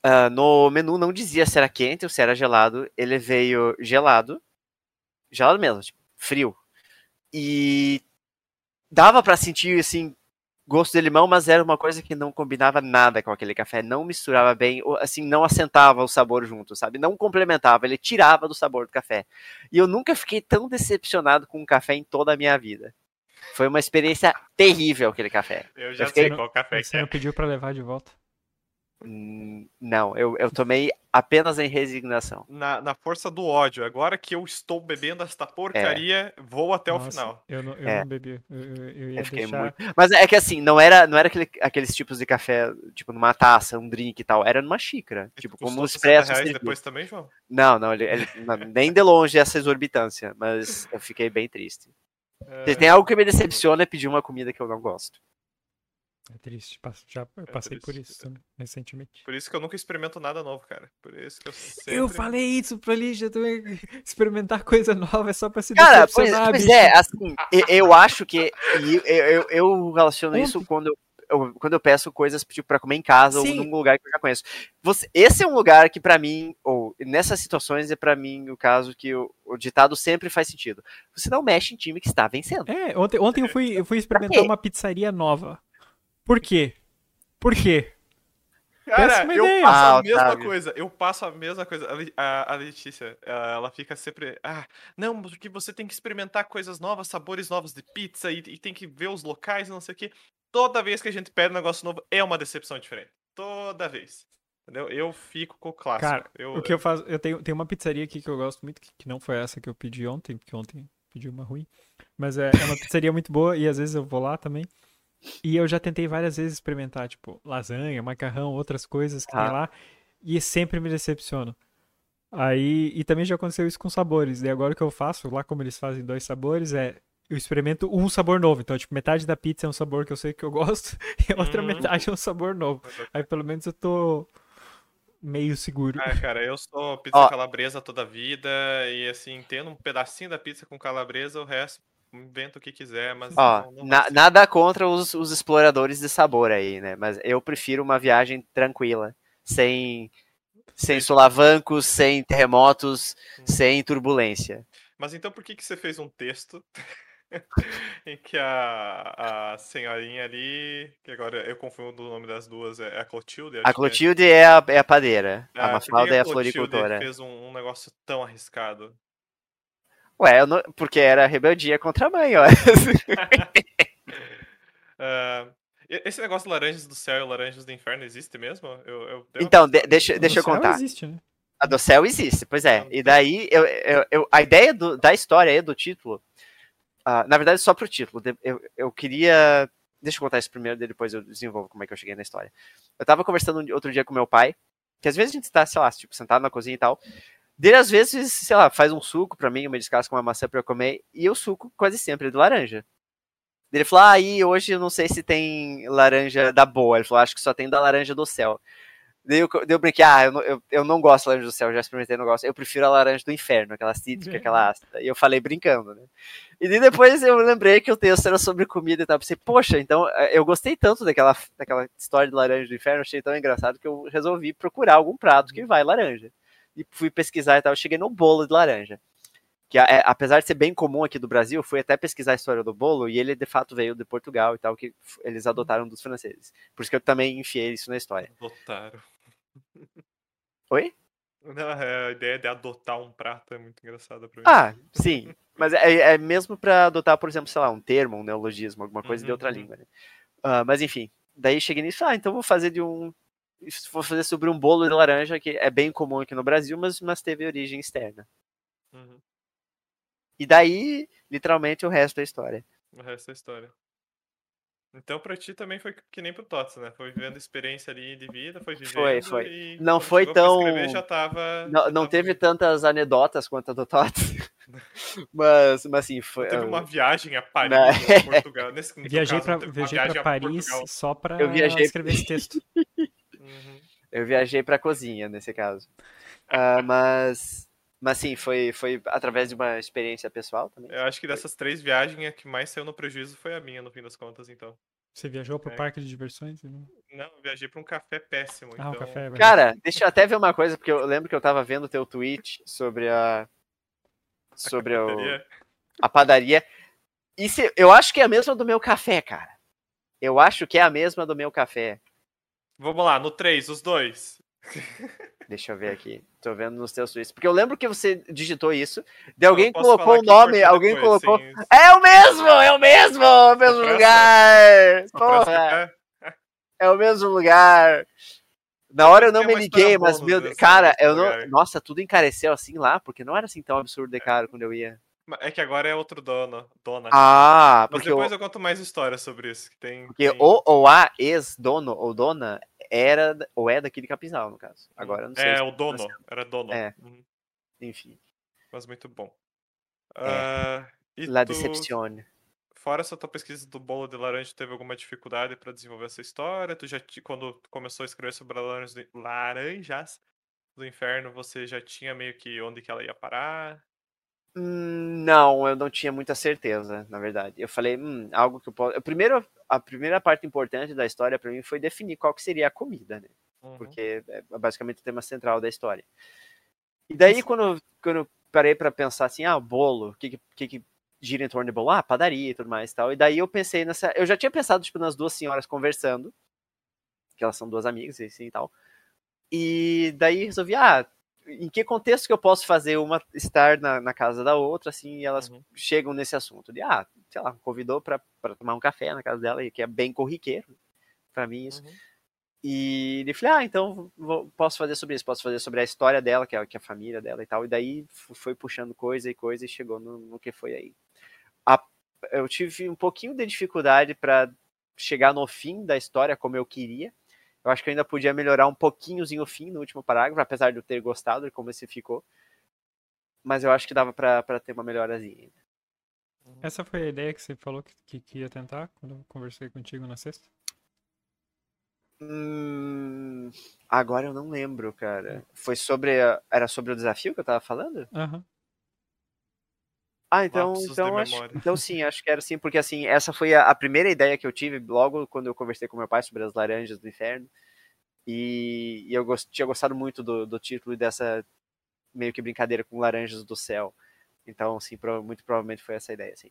Ah, no menu não dizia se era quente ou se era gelado. Ele veio gelado. Gelado mesmo, tipo, frio. E dava pra sentir, assim, gosto de limão, mas era uma coisa que não combinava nada com aquele café. Não misturava bem, assim, não assentava o sabor junto, sabe? Não complementava, ele tirava do sabor do café. E eu nunca fiquei tão decepcionado com um café em toda a minha vida. Foi uma experiência terrível aquele café. Eu já Eu fiquei- sei qual café que Você é. não pediu pra levar de volta. Hum, Não, eu, eu tomei apenas em resignação. Na, na força do ódio. Agora que eu estou bebendo esta porcaria, vou até o Nossa, final. Eu não, eu É. não bebi. Eu, eu- ia Eu fiquei deixar. muito. Mas é que assim, não era, não era aquele- aqueles tipos de café, tipo numa taça, um drink e tal. Era numa xícara. Tipo, como um Custou 60 expresso. reais depois também, João? Não, não, ele, ele- não, nem de longe essa exorbitância. Mas eu fiquei bem triste. É, Se tem algo que me decepciona é pedir uma comida que eu não gosto. É triste. Já eu passei por triste. isso também, recentemente. Por isso que eu nunca experimento nada novo, cara. Por isso que eu sempre... Eu falei isso pra Lígia também. Experimentar coisa nova é só pra se Cara, pois, decepcionar, pois bicho. é, assim, eu, eu acho que. e Eu, eu, eu relaciono isso quando eu, eu- quando eu peço coisas tipo, pra comer em casa Sim. ou num lugar que eu já conheço. Você, esse é um lugar que, pra mim, ou nessas situações, é pra mim o caso que o, o ditado sempre faz sentido. Você não mexe em time que está vencendo. É, ontem, ontem eu fui, eu fui experimentar uma pizzaria nova. Por quê? Por quê? Cara, eu ideia. passo Ah, a mesma Otávio. coisa. Eu passo a mesma coisa. A, a- Letícia, ela ela fica sempre. Ah, não, porque você tem que experimentar coisas novas, sabores novos de pizza e, e tem que ver os locais e não sei o quê. Toda vez que a gente pede um negócio novo, é uma decepção diferente. Toda vez. Entendeu? Eu fico com o clássico. Cara, eu, O que eu faço, eu tenho, tem uma pizzaria aqui que eu gosto muito, que, que não foi essa que eu pedi ontem, porque ontem eu pedi uma ruim. Mas é, é uma pizzaria muito boa e às vezes eu vou lá também. E eu já tentei várias vezes experimentar, tipo, lasanha, macarrão, outras coisas que Ah. tem lá. E sempre me decepciono. Aí, e também já aconteceu isso com sabores. E agora o que eu faço, lá como eles fazem dois sabores, é eu experimento um sabor novo. Então, tipo, metade da pizza é um sabor que eu sei que eu gosto e a outra Uhum. metade é um sabor novo. Aí pelo menos eu tô meio seguro. Ah, cara, eu sou pizza Ó. calabresa toda a vida e assim, tendo um pedacinho da pizza com calabresa, o resto inventa o que quiser, mas Ó, não, não na- nada contra os, os exploradores de sabor aí, né? Mas eu prefiro uma viagem tranquila, sem, sem solavancos, sem terremotos, Hum. sem turbulência. Mas então por que que você fez um texto em que a, a senhorinha ali, que agora eu confundo o nome das duas, é a Clotilde? A é. Clotilde é a, é a padeira, Ah, a Mafalda é a floricultora. fez um, um negócio tão arriscado? Ué, eu não- porque era rebeldia contra a mãe, ó. E- esse negócio de laranjas do céu e laranjas do inferno existe mesmo? Eu, eu Então, de- deixa, deixa eu céu contar. existe, né? A do céu existe, pois é. E daí, eu, eu- eu- a ideia do- da história aí, do título, Ah, na verdade, só pro título. Eu, eu queria. Deixa eu contar isso primeiro, depois eu desenvolvo como é que eu cheguei na história. Eu tava conversando outro dia com meu pai, que às vezes a gente tá, sei lá, tipo, sentado na cozinha e tal. Dele, às vezes, sei lá, faz um suco pra mim, uma descasca uma maçã pra eu comer, e eu suco quase sempre de laranja. Ele falou, ah, e hoje eu não sei se tem laranja da boa. Ele falou, acho que só tem da laranja do céu. Daí eu, daí eu brinquei, ah, eu não, eu, eu não gosto da laranja do céu, já experimentei, não gosto. Eu prefiro a laranja do inferno, aquela cítrica, aquela ácida. E eu falei brincando, né? E daí depois eu lembrei que o texto era sobre comida e tal. Pensei, poxa, então eh, eu gostei tanto daquela, daquela história de laranja do inferno, achei tão engraçado que eu resolvi procurar algum prato que vai laranja. E fui pesquisar e tal, cheguei no bolo de laranja. Que é, apesar de ser bem comum aqui do Brasil, fui até pesquisar a história do bolo e ele de fato veio de Portugal e tal, que eles adotaram dos franceses. Por isso que eu também enfiei isso na história. Adotaram. Oi? Não, é, a ideia de adotar um prato é muito engraçada pra mim. Ah, sim. Mas é, é mesmo pra adotar, por exemplo, sei lá, um termo, um neologismo, alguma coisa de Uhum, outra uhum. língua, né? Ah, mas enfim, daí cheguei nisso, ah, então vou fazer de um. Vou fazer sobre um bolo de laranja, que é bem comum aqui no Brasil, mas, mas teve origem externa. Uhum. E daí, literalmente, o resto é história. O resto é história. Então pra ti também foi que nem pro Tots, né? Foi vivendo experiência ali de vida, foi vivendo Foi, foi. e Não foi tão- escrever já tava... Não, já não tava teve tantas anedotas quanto a do Tots. mas, mas assim, foi. Teve uma viagem a Paris, Não. a Portugal. Nesse, Viajei caso, pra, viajei pra Paris Portugal. só pra Eu viajei- escrever esse texto. Uhum. Eu viajei pra cozinha nesse caso. Ah, mas. Mas sim, foi, foi através de uma experiência pessoal também. Eu acho que dessas três viagens, a que mais saiu no prejuízo foi a minha, no fim das contas, então. Você viajou pro É. parque de diversões? não- Não, eu viajei pra um café péssimo, Ah, então... o café. é. Cara, deixa eu até ver uma coisa, porque eu lembro que eu tava vendo o teu tweet sobre a. Sobre o, cafeteria. a padaria. E se, eu acho que é a mesma do meu café, cara. Eu acho que é a mesma do meu café. Vamos lá, no 3, os dois. Deixa eu ver aqui. Tô vendo nos teus tweets. Porque eu lembro que você digitou isso. De alguém colocou o nome, alguém depois, colocou. sem- É o mesmo! É o mesmo! É o mesmo lugar! Porra! explicar. É o mesmo lugar. Na hora eu não me liguei, mas meu desse- cara, eu não. Nossa, tudo encareceu assim lá, porque não era assim tão absurdo de caro quando eu ia. É que agora é outro dono, dona. Ah, Mas porque, depois o, eu conto mais histórias sobre isso. Que tem, porque tem- o ou a ex-dono ou dona era ou é daqui de Capinzal, no caso. Agora eu não sei. É, se- o dono. Era dono. É. Uhum, Enfim, Mas muito bom. Ah, e La tu, Decepcione. fora essa tua pesquisa do bolo de laranja, teve alguma dificuldade pra desenvolver essa história? Tu já, quando começou a escrever sobre laranjas do inferno, você já tinha meio que onde que ela ia parar? Não, eu não tinha muita certeza, na verdade. Eu falei, hum, algo que eu posso. Primeiro, a primeira parte importante da história pra mim foi definir qual que seria a comida, né? Uhum. porque é basicamente o tema central da história. E daí, quando, quando eu parei pra pensar assim, ah, bolo, o que, que, que que gira em torno de bolo? Ah, padaria e tudo mais e tal. E daí eu pensei nessa. Eu já tinha pensado, tipo, nas duas senhoras conversando, que elas são duas amigas e assim e tal. E daí resolvi, ah, em que contexto que eu posso fazer uma estar na, na casa da outra, assim, e elas Uhum. chegam nesse assunto. De, ah, sei lá, convidou pra tomar um café na casa dela, que é bem corriqueiro. Pra mim, isso. Uhum. E ele falei, ah, então vou- posso fazer sobre isso, posso fazer sobre a história dela, que é, que é a família dela e tal. E daí foi puxando coisa e coisa e chegou no, no que foi aí. A- eu tive um pouquinho de dificuldade para chegar no fim da história como eu queria. Eu acho que eu ainda podia melhorar um pouquinhozinho o fim no último parágrafo, apesar de eu ter gostado de como esse ficou. Mas eu acho que dava pra pra ter uma melhorazinha ainda. Essa foi a ideia que você falou que, que, ia tentar quando eu conversei contigo na sexta? Hum, agora eu não lembro, cara. Foi sobre. a- Era sobre o desafio que eu tava falando? Aham. Ah, então, então, acho, então sim, acho que era sim, porque assim, essa foi a, a primeira ideia que eu tive logo quando eu conversei com meu pai sobre as laranjas do inferno. E, e eu gos- tinha gostado muito do, do título e dessa meio que brincadeira com laranjas do céu. Então, sim, prova- muito provavelmente foi essa a ideia, assim.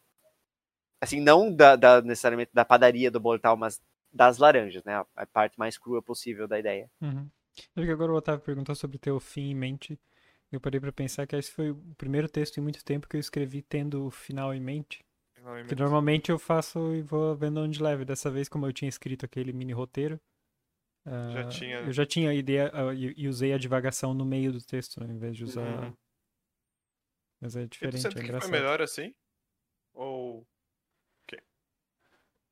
Assim, não da, da- necessariamente da padaria do bolo e tal, mas das laranjas, né? A, a parte mais crua possível da ideia. Uhum. Sabe que agora o Otávio perguntou sobre ter o fim em mente. Eu parei pra pensar que esse foi o primeiro texto em muito tempo que eu escrevi tendo o final em mente. Que normalmente eu faço e vou vendo onde leva. Dessa vez, como eu tinha escrito aquele mini roteiro, Já ah, tinha- eu já tinha a ideia ah, e e usei a divagação no meio do texto, né, ao invés de usar. Uhum. Mas é E tu diferente, sente é que foi melhor assim? Ou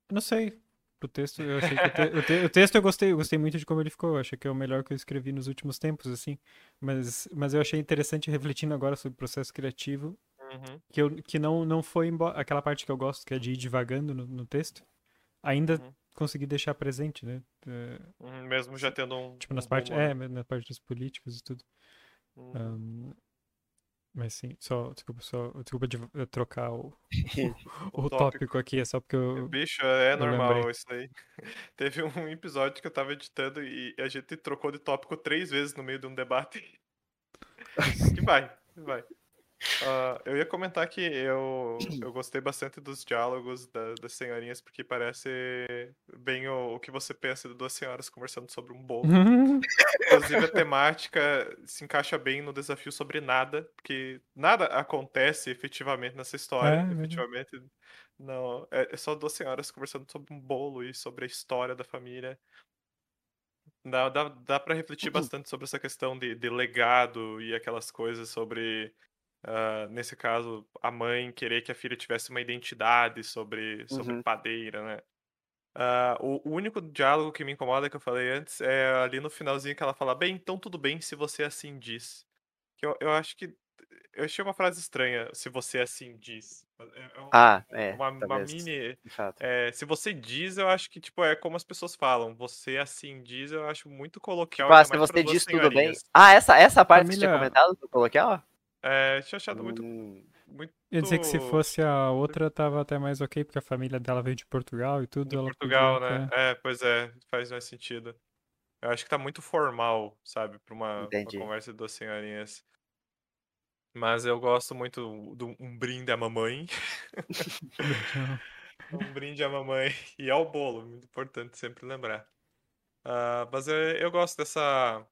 Eu não sei. O texto, eu achei o, te- o te- o texto eu gostei, eu gostei muito de como ele ficou. Eu achei que é o melhor que eu escrevi nos últimos tempos, assim. Mas, mas eu achei interessante refletindo agora sobre o processo criativo, Uhum. que, eu, que não, não foi embora. Aquela parte que eu gosto, que é de ir divagando no, no texto, ainda Uhum. consegui deixar presente, né? É, Uhum, Mesmo já tendo um. tipo, nas um partes. É, né? na parte dos políticos e tudo. Uhum. Ahn, mas sim, só, desculpa, só, desculpa de eh, trocar o, o, O tópico aqui, é só porque eu. Bicho, é eu normal lembrei. isso aí. Teve um episódio que eu tava editando e a gente trocou de tópico três vezes no meio de um debate. Que vai, vai. Ah, eu ia comentar que eu, eu gostei bastante dos diálogos da- das senhorinhas, porque parece bem o, o que você pensa de duas senhoras conversando sobre um bolo. Inclusive, a temática se encaixa bem no desafio sobre nada, porque nada acontece efetivamente nessa história. É, verdade. efetivamente, não. É, é só duas senhoras conversando sobre um bolo e sobre a história da família. Dá, dá, dá para refletir bastante sobre essa questão de, de legado e aquelas coisas sobre, ah, nesse caso, a mãe querer que a filha tivesse uma identidade sobre, sobre Uhum. padeira, né? Ah, o, o único diálogo que me incomoda que eu falei antes é ali no finalzinho que ela fala, bem, então tudo bem se você assim diz. Que eu, eu acho que. Eu achei uma frase estranha, se você assim diz. É, é um- Ah, é. uma, uma mini. É, se você diz, eu acho que, tipo, é como as pessoas falam. Você assim diz, eu acho muito coloquial. Tipo, ah, se você diz tudo bem. Ah, essa, essa parte que você tinha Família- comentado do coloquial? É, tinha achado muito. Hum, muito Ia dizer que se fosse a outra, tava até mais ok, porque a família dela veio de Portugal e tudo. de Portugal, podia né? até- É, pois é, faz mais sentido. Eu acho que tá muito formal, sabe, pra uma, uma conversa de duas senhorinhas. Mas eu gosto muito do um brinde à mamãe. Um brinde à mamãe e ao bolo, muito importante sempre lembrar. Ah, mas eu, eu gosto dessa.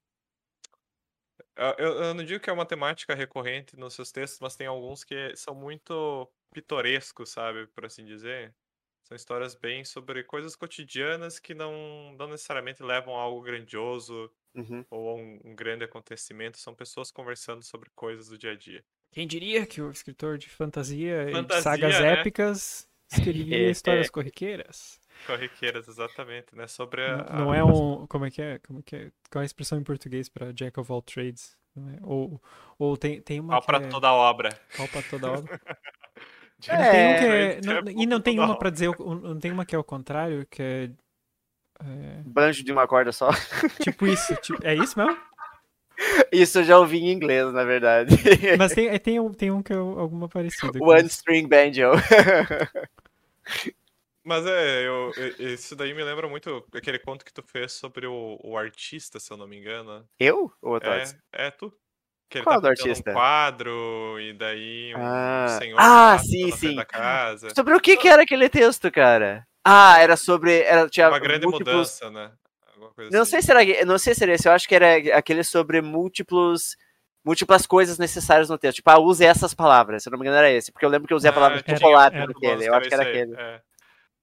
Ah, Eu, eu não digo que é uma temática recorrente nos seus textos, mas tem alguns que são muito pitorescos, sabe, por assim dizer. São histórias bem sobre coisas cotidianas que não, não necessariamente levam a algo grandioso uhum. ou a um, um grande acontecimento. São pessoas conversando sobre coisas do dia a dia. Quem diria que o escritor de fantasia, e de Fantasia, sagas né? épicas escrevia histórias corriqueiras? Corriqueiras, exatamente, né? Sobre Não, a. não a- é um. Como é que é? Como é que é? Qual é a expressão em português para Jack of all trades? Não é? Ou, ou tem, tem uma Pau pra é toda obra. pau pra toda obra. Não tem um É, é- não- é e não tem uma pra dizer. Não tem uma que é o contrário, que é. é, Banjo de uma corda só. tipo isso. tipo- é isso mesmo? Isso eu já ouvi em inglês, na verdade. Mas tem, é, tem, um, tem um que é alguma parecida. One isso. String Banjo. Mas é, eu, isso daí me lembra muito aquele conto que tu fez sobre o, o artista, se eu não me engano. Eu? Ou outro É, é tu? Que ele Qual tá do artista? um quadro e daí um Ah. senhor Ah, sim, sim. da casa. Sobre o que que era aquele texto, cara? Ah, era sobre... Era, tinha Uma grande múltiplos... mudança, né? Não assim. sei se era, não sei se era esse, eu acho que era aquele sobre múltiplos múltiplas coisas necessárias no texto. Tipo, ah, use essas palavras. Se eu não me engano era esse, porque eu lembro que eu usei a palavra Ah, tinha- chocolate era- naquele. Eu acho que era esse aí,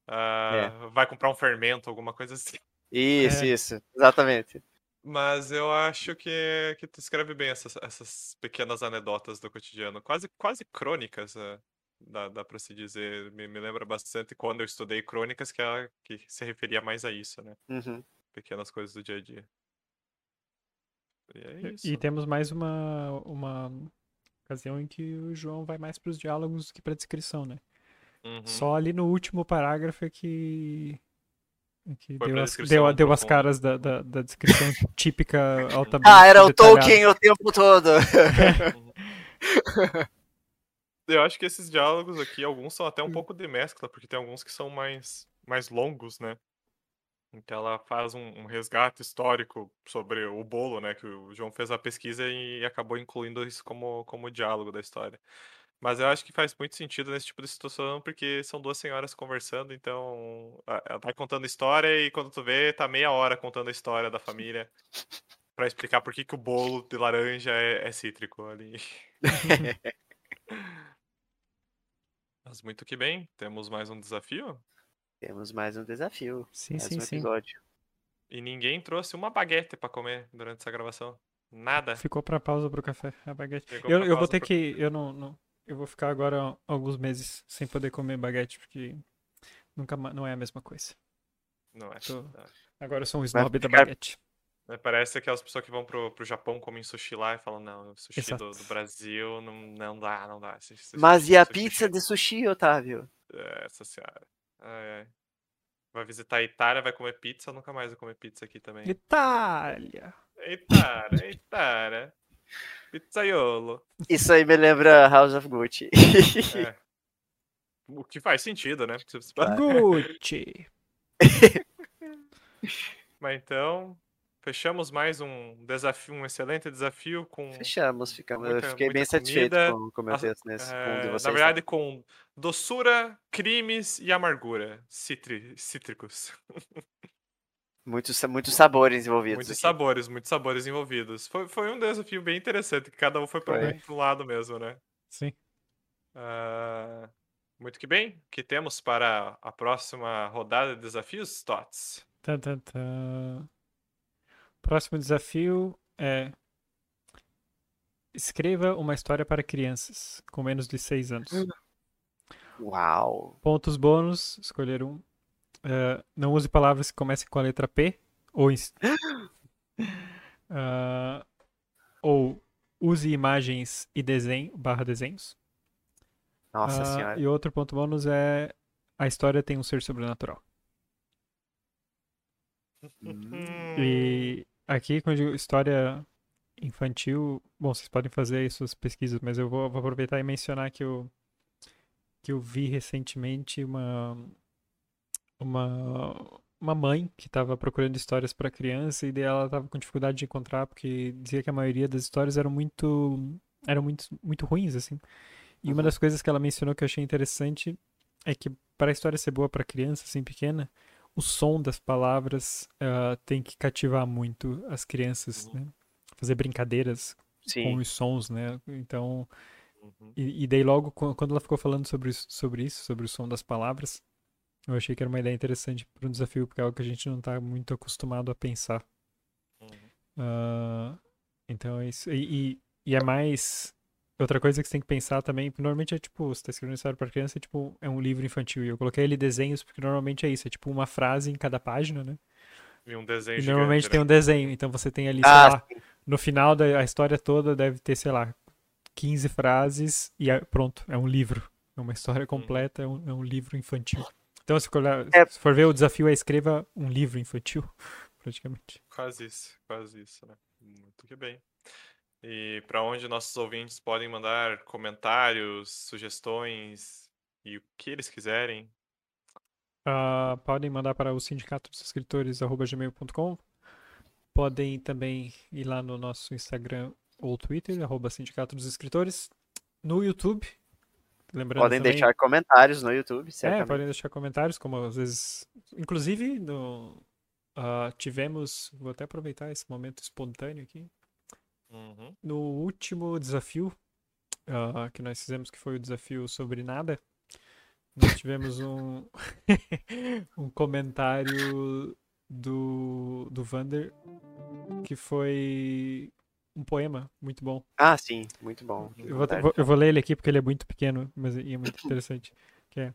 aquele. é. Vai comprar um fermento, alguma coisa assim. Isso, É. isso. Exatamente. Mas eu acho que, que tu escreve bem essas, essas pequenas anedotas do cotidiano, quase, quase crônicas, é, dá, dá pra se dizer. Me, me lembra bastante quando eu estudei crônicas, que, ela, que se referia mais a isso, né? Uhum. Pequenas coisas do dia a dia. E é isso. E temos mais uma, uma ocasião em que o João vai mais para os diálogos que para descrição, né? Uhum. Só ali no último parágrafo é que, é que deu, as, deu, deu as caras da, da, da descrição típica altamente Ah, era o detalhada. Tolkien o tempo todo. Eu acho que esses diálogos aqui, alguns são até um pouco de mescla, porque tem alguns que são mais, mais longos, né? Então ela faz um, um resgate histórico sobre o bolo, né? Que o João fez a pesquisa e acabou incluindo isso como, como diálogo da história. Mas eu acho que faz muito sentido nesse tipo de situação, porque são duas senhoras conversando, então ela vai contando história e quando tu vê, tá meia hora contando a história da família pra explicar por que, que o bolo de laranja é, é cítrico ali. Mas muito que bem, temos mais um desafio. Temos mais um desafio. Sim, mais sim, um sim. episódio. E ninguém trouxe uma baguete pra comer durante essa gravação. Nada. Ficou pra pausa pro café, a baguete. Ficou Eu, eu vou ter pro- que. Eu não, não. Eu vou ficar agora alguns meses sem poder comer baguete, porque Nunca, não é a mesma coisa. Não é. Tô- Não. Agora eu sou um snob da ficar- baguete. É, Parece aquelas pessoas que vão pro, pro Japão comem sushi lá e falam, não, o sushi do, do Brasil não, não dá, não dá. Esse sushi- Mas e a sushi- pizza de sushi, Otávio? É, Essa senhora. Ai, ai. Vai visitar a Itália, vai comer pizza, nunca mais vai comer pizza aqui também. Itália! Itália, Itália. Pizzaiolo. Isso aí me lembra House of Gucci. É. O que faz sentido, né? Gucci! Mas então, fechamos mais um desafio, um excelente desafio com Fechamos, ficamos, Muita- eu fiquei bem muita satisfeito comida. com, com o meu Nossa, texto nesse. o de É, vocês, na verdade, com doçura, crimes e amargura citri- cítricos. tá? muitos, muitos sabores envolvidos. Muitos aqui. sabores, muitos sabores envolvidos. Foi, foi um desafio bem interessante, que cada um foi para um lado mesmo, né? Sim. Ah, muito que bem. O que temos para a próxima rodada de desafios, Tots? Tan, tan, tan. Próximo desafio é. Escreva uma história para crianças com menos de 6 anos. Uau! Pontos bônus, escolher um. É, não use palavras que comecem com a letra P ou Ah, ou use imagens e desenho barra desenhos. Nossa Ah, senhora. E outro ponto bônus é a história tem um ser sobrenatural. Hum. E aqui, quando eu digo história infantil, bom, vocês podem fazer aí suas pesquisas, mas eu vou, vou aproveitar e mencionar que eu, que eu vi recentemente uma, uma, uma mãe que estava procurando histórias para criança e daí ela estava com dificuldade de encontrar porque dizia que a maioria das histórias eram muito, eram muito, muito ruins, assim. E uma Uhum. das coisas que ela mencionou que eu achei interessante é que para a história ser boa para criança, assim, pequena, o som das palavras ah, tem que cativar muito as crianças, Uhum. né? Fazer brincadeiras com Sim. os sons, né? Então, Uhum. e, e daí logo qu- quando ela ficou falando sobre sobre isso, sobre o som das palavras, eu achei que era uma ideia interessante para um desafio, porque é algo que a gente não está muito acostumado a pensar. Uhum. Ah, então é isso. E, e, e é mais. Outra coisa que você tem que pensar também, porque normalmente é tipo, você tá escrevendo história para criança, é tipo, é um livro infantil. E eu coloquei ali desenhos, porque normalmente é isso, é tipo uma frase em cada página, né? E um desenho E gigante, normalmente né? tem um desenho, então você tem ali, sei Ah, lá, no final da a história toda deve ter, sei lá, 15 frases e é- pronto, é um livro. É uma história completa, é um, é um livro infantil. Então, se for, É. se for ver, o desafio é escreva um livro infantil, praticamente. Quase isso, quase isso, né? Muito que bem. E para onde nossos ouvintes podem mandar comentários, sugestões e o que eles quiserem. Ah, podem mandar para o sindicato dos escritores gmail.com. Podem também ir lá no nosso Instagram ou Twitter, arroba sindicato dos escritores. No YouTube. Lembrando Podem também, deixar comentários no YouTube, É, certamente. podem deixar comentários, como às vezes. Inclusive, no, ah, tivemos. Vou até aproveitar esse momento espontâneo aqui. Uhum. No último desafio ah, que nós fizemos, que foi o desafio sobre nada, nós tivemos um, um comentário do, do Vander que foi um poema muito bom. Ah, sim, muito bom. Eu vou, vou- eu vou ler ele aqui porque ele é muito pequeno, mas é muito interessante. Que é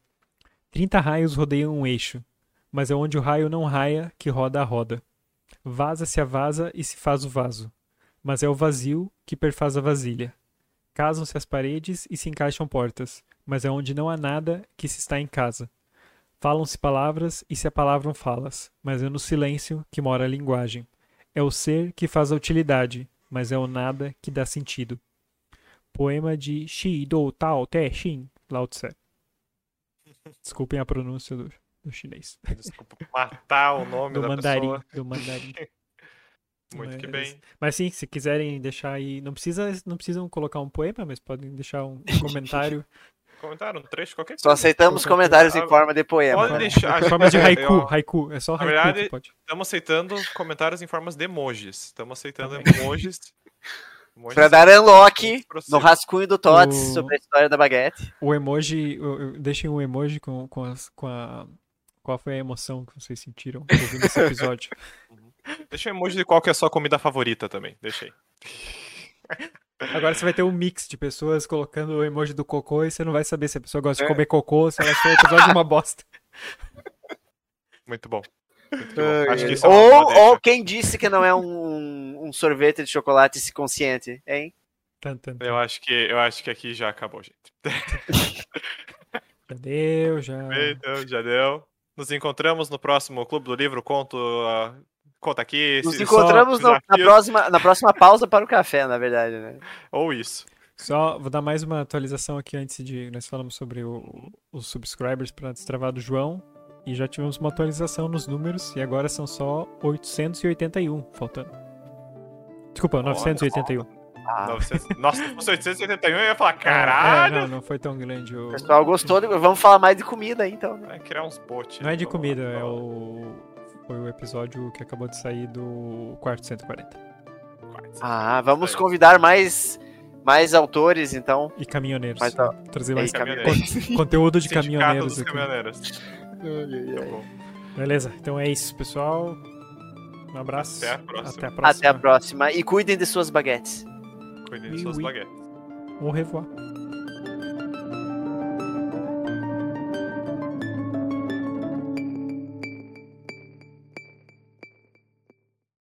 30 raios rodeiam um eixo, mas é onde o raio não raia que roda a roda. Vaza-se a vaza e se faz o vaso, mas é o vazio que perfaz a vasilha. Casam-se as paredes e se encaixam portas, mas é onde não há nada que se está em casa. Falam-se palavras e se apalavram falas, mas é no silêncio que mora a linguagem. É o ser que faz a utilidade, mas é o nada que dá sentido. Poema de Shi Do Tao Te Xin, Lao Tse. Desculpem a pronúncia do, do chinês. Desculpa matar o nome Do da mandarim, pessoa. do mandarim. Muito que Mas- bem. Mas sim, se quiserem deixar aí, não precisa, não precisam colocar um poema, mas podem deixar um comentário. Comentário, um trecho, qualquer Só coisa. aceitamos Qualquer comentários em forma de poema. Pode né? deixar. Em forma de É, haiku, haiku, é só Na haiku verdade, que pode. Estamos aceitando comentários em formas de emojis. Estamos aceitando emojis. emojis Pra dar unlock no rascunho do Tots O- sobre a história da baguete. O emoji, deixem um emoji com, com, as- com a. Qual foi a emoção que vocês sentiram ouvindo esse episódio? Deixa um emoji de qual que é a sua comida favorita também. Deixa aí. Agora você vai ter um mix de pessoas colocando o emoji do cocô e você não vai saber se a pessoa gosta de É. comer cocô ou se ela achou o episódio uma bosta. Muito bom. Muito bom. Acho que isso é ou, ou quem disse que não é um, um sorvete de chocolate se consciente, hein? Eu acho que eu acho que aqui já acabou, gente. Já deu, já. Então, já deu. Nos encontramos no próximo Clube do Livro. Conto, ah, conta aqui. Nos se- encontramos no- na, próxima, na próxima pausa para o café, na verdade, né? Ou isso. Só vou dar mais uma atualização aqui antes de. Nós falamos sobre o- os subscribers para destravar do João. E já tivemos uma atualização nos números. E agora são só 881 faltando. Desculpa, Olha 981. Ah, 900 Nossa, se fosse 871, eu ia falar, É, caralho! não, não foi tão grande. O... o pessoal gostou, de- vamos falar mais de comida aí, então. né? Vai criar uns bots. Não é de lá, comida, é o. Foi o episódio que acabou de sair do quarto 140. lá. Ah, vamos convidar mais, mais autores, então. E caminhoneiros. Mas tá- Trazer mais caminhoneiros. con- conteúdo de caminhoneiros dos caminhoneiros. Beleza, então é isso, pessoal. Um abraço. Até a próxima. Até a próxima. Até a próxima. E cuidem de suas baguetes. Cuidem de Oui, suas oui. baguetes. Au revoir.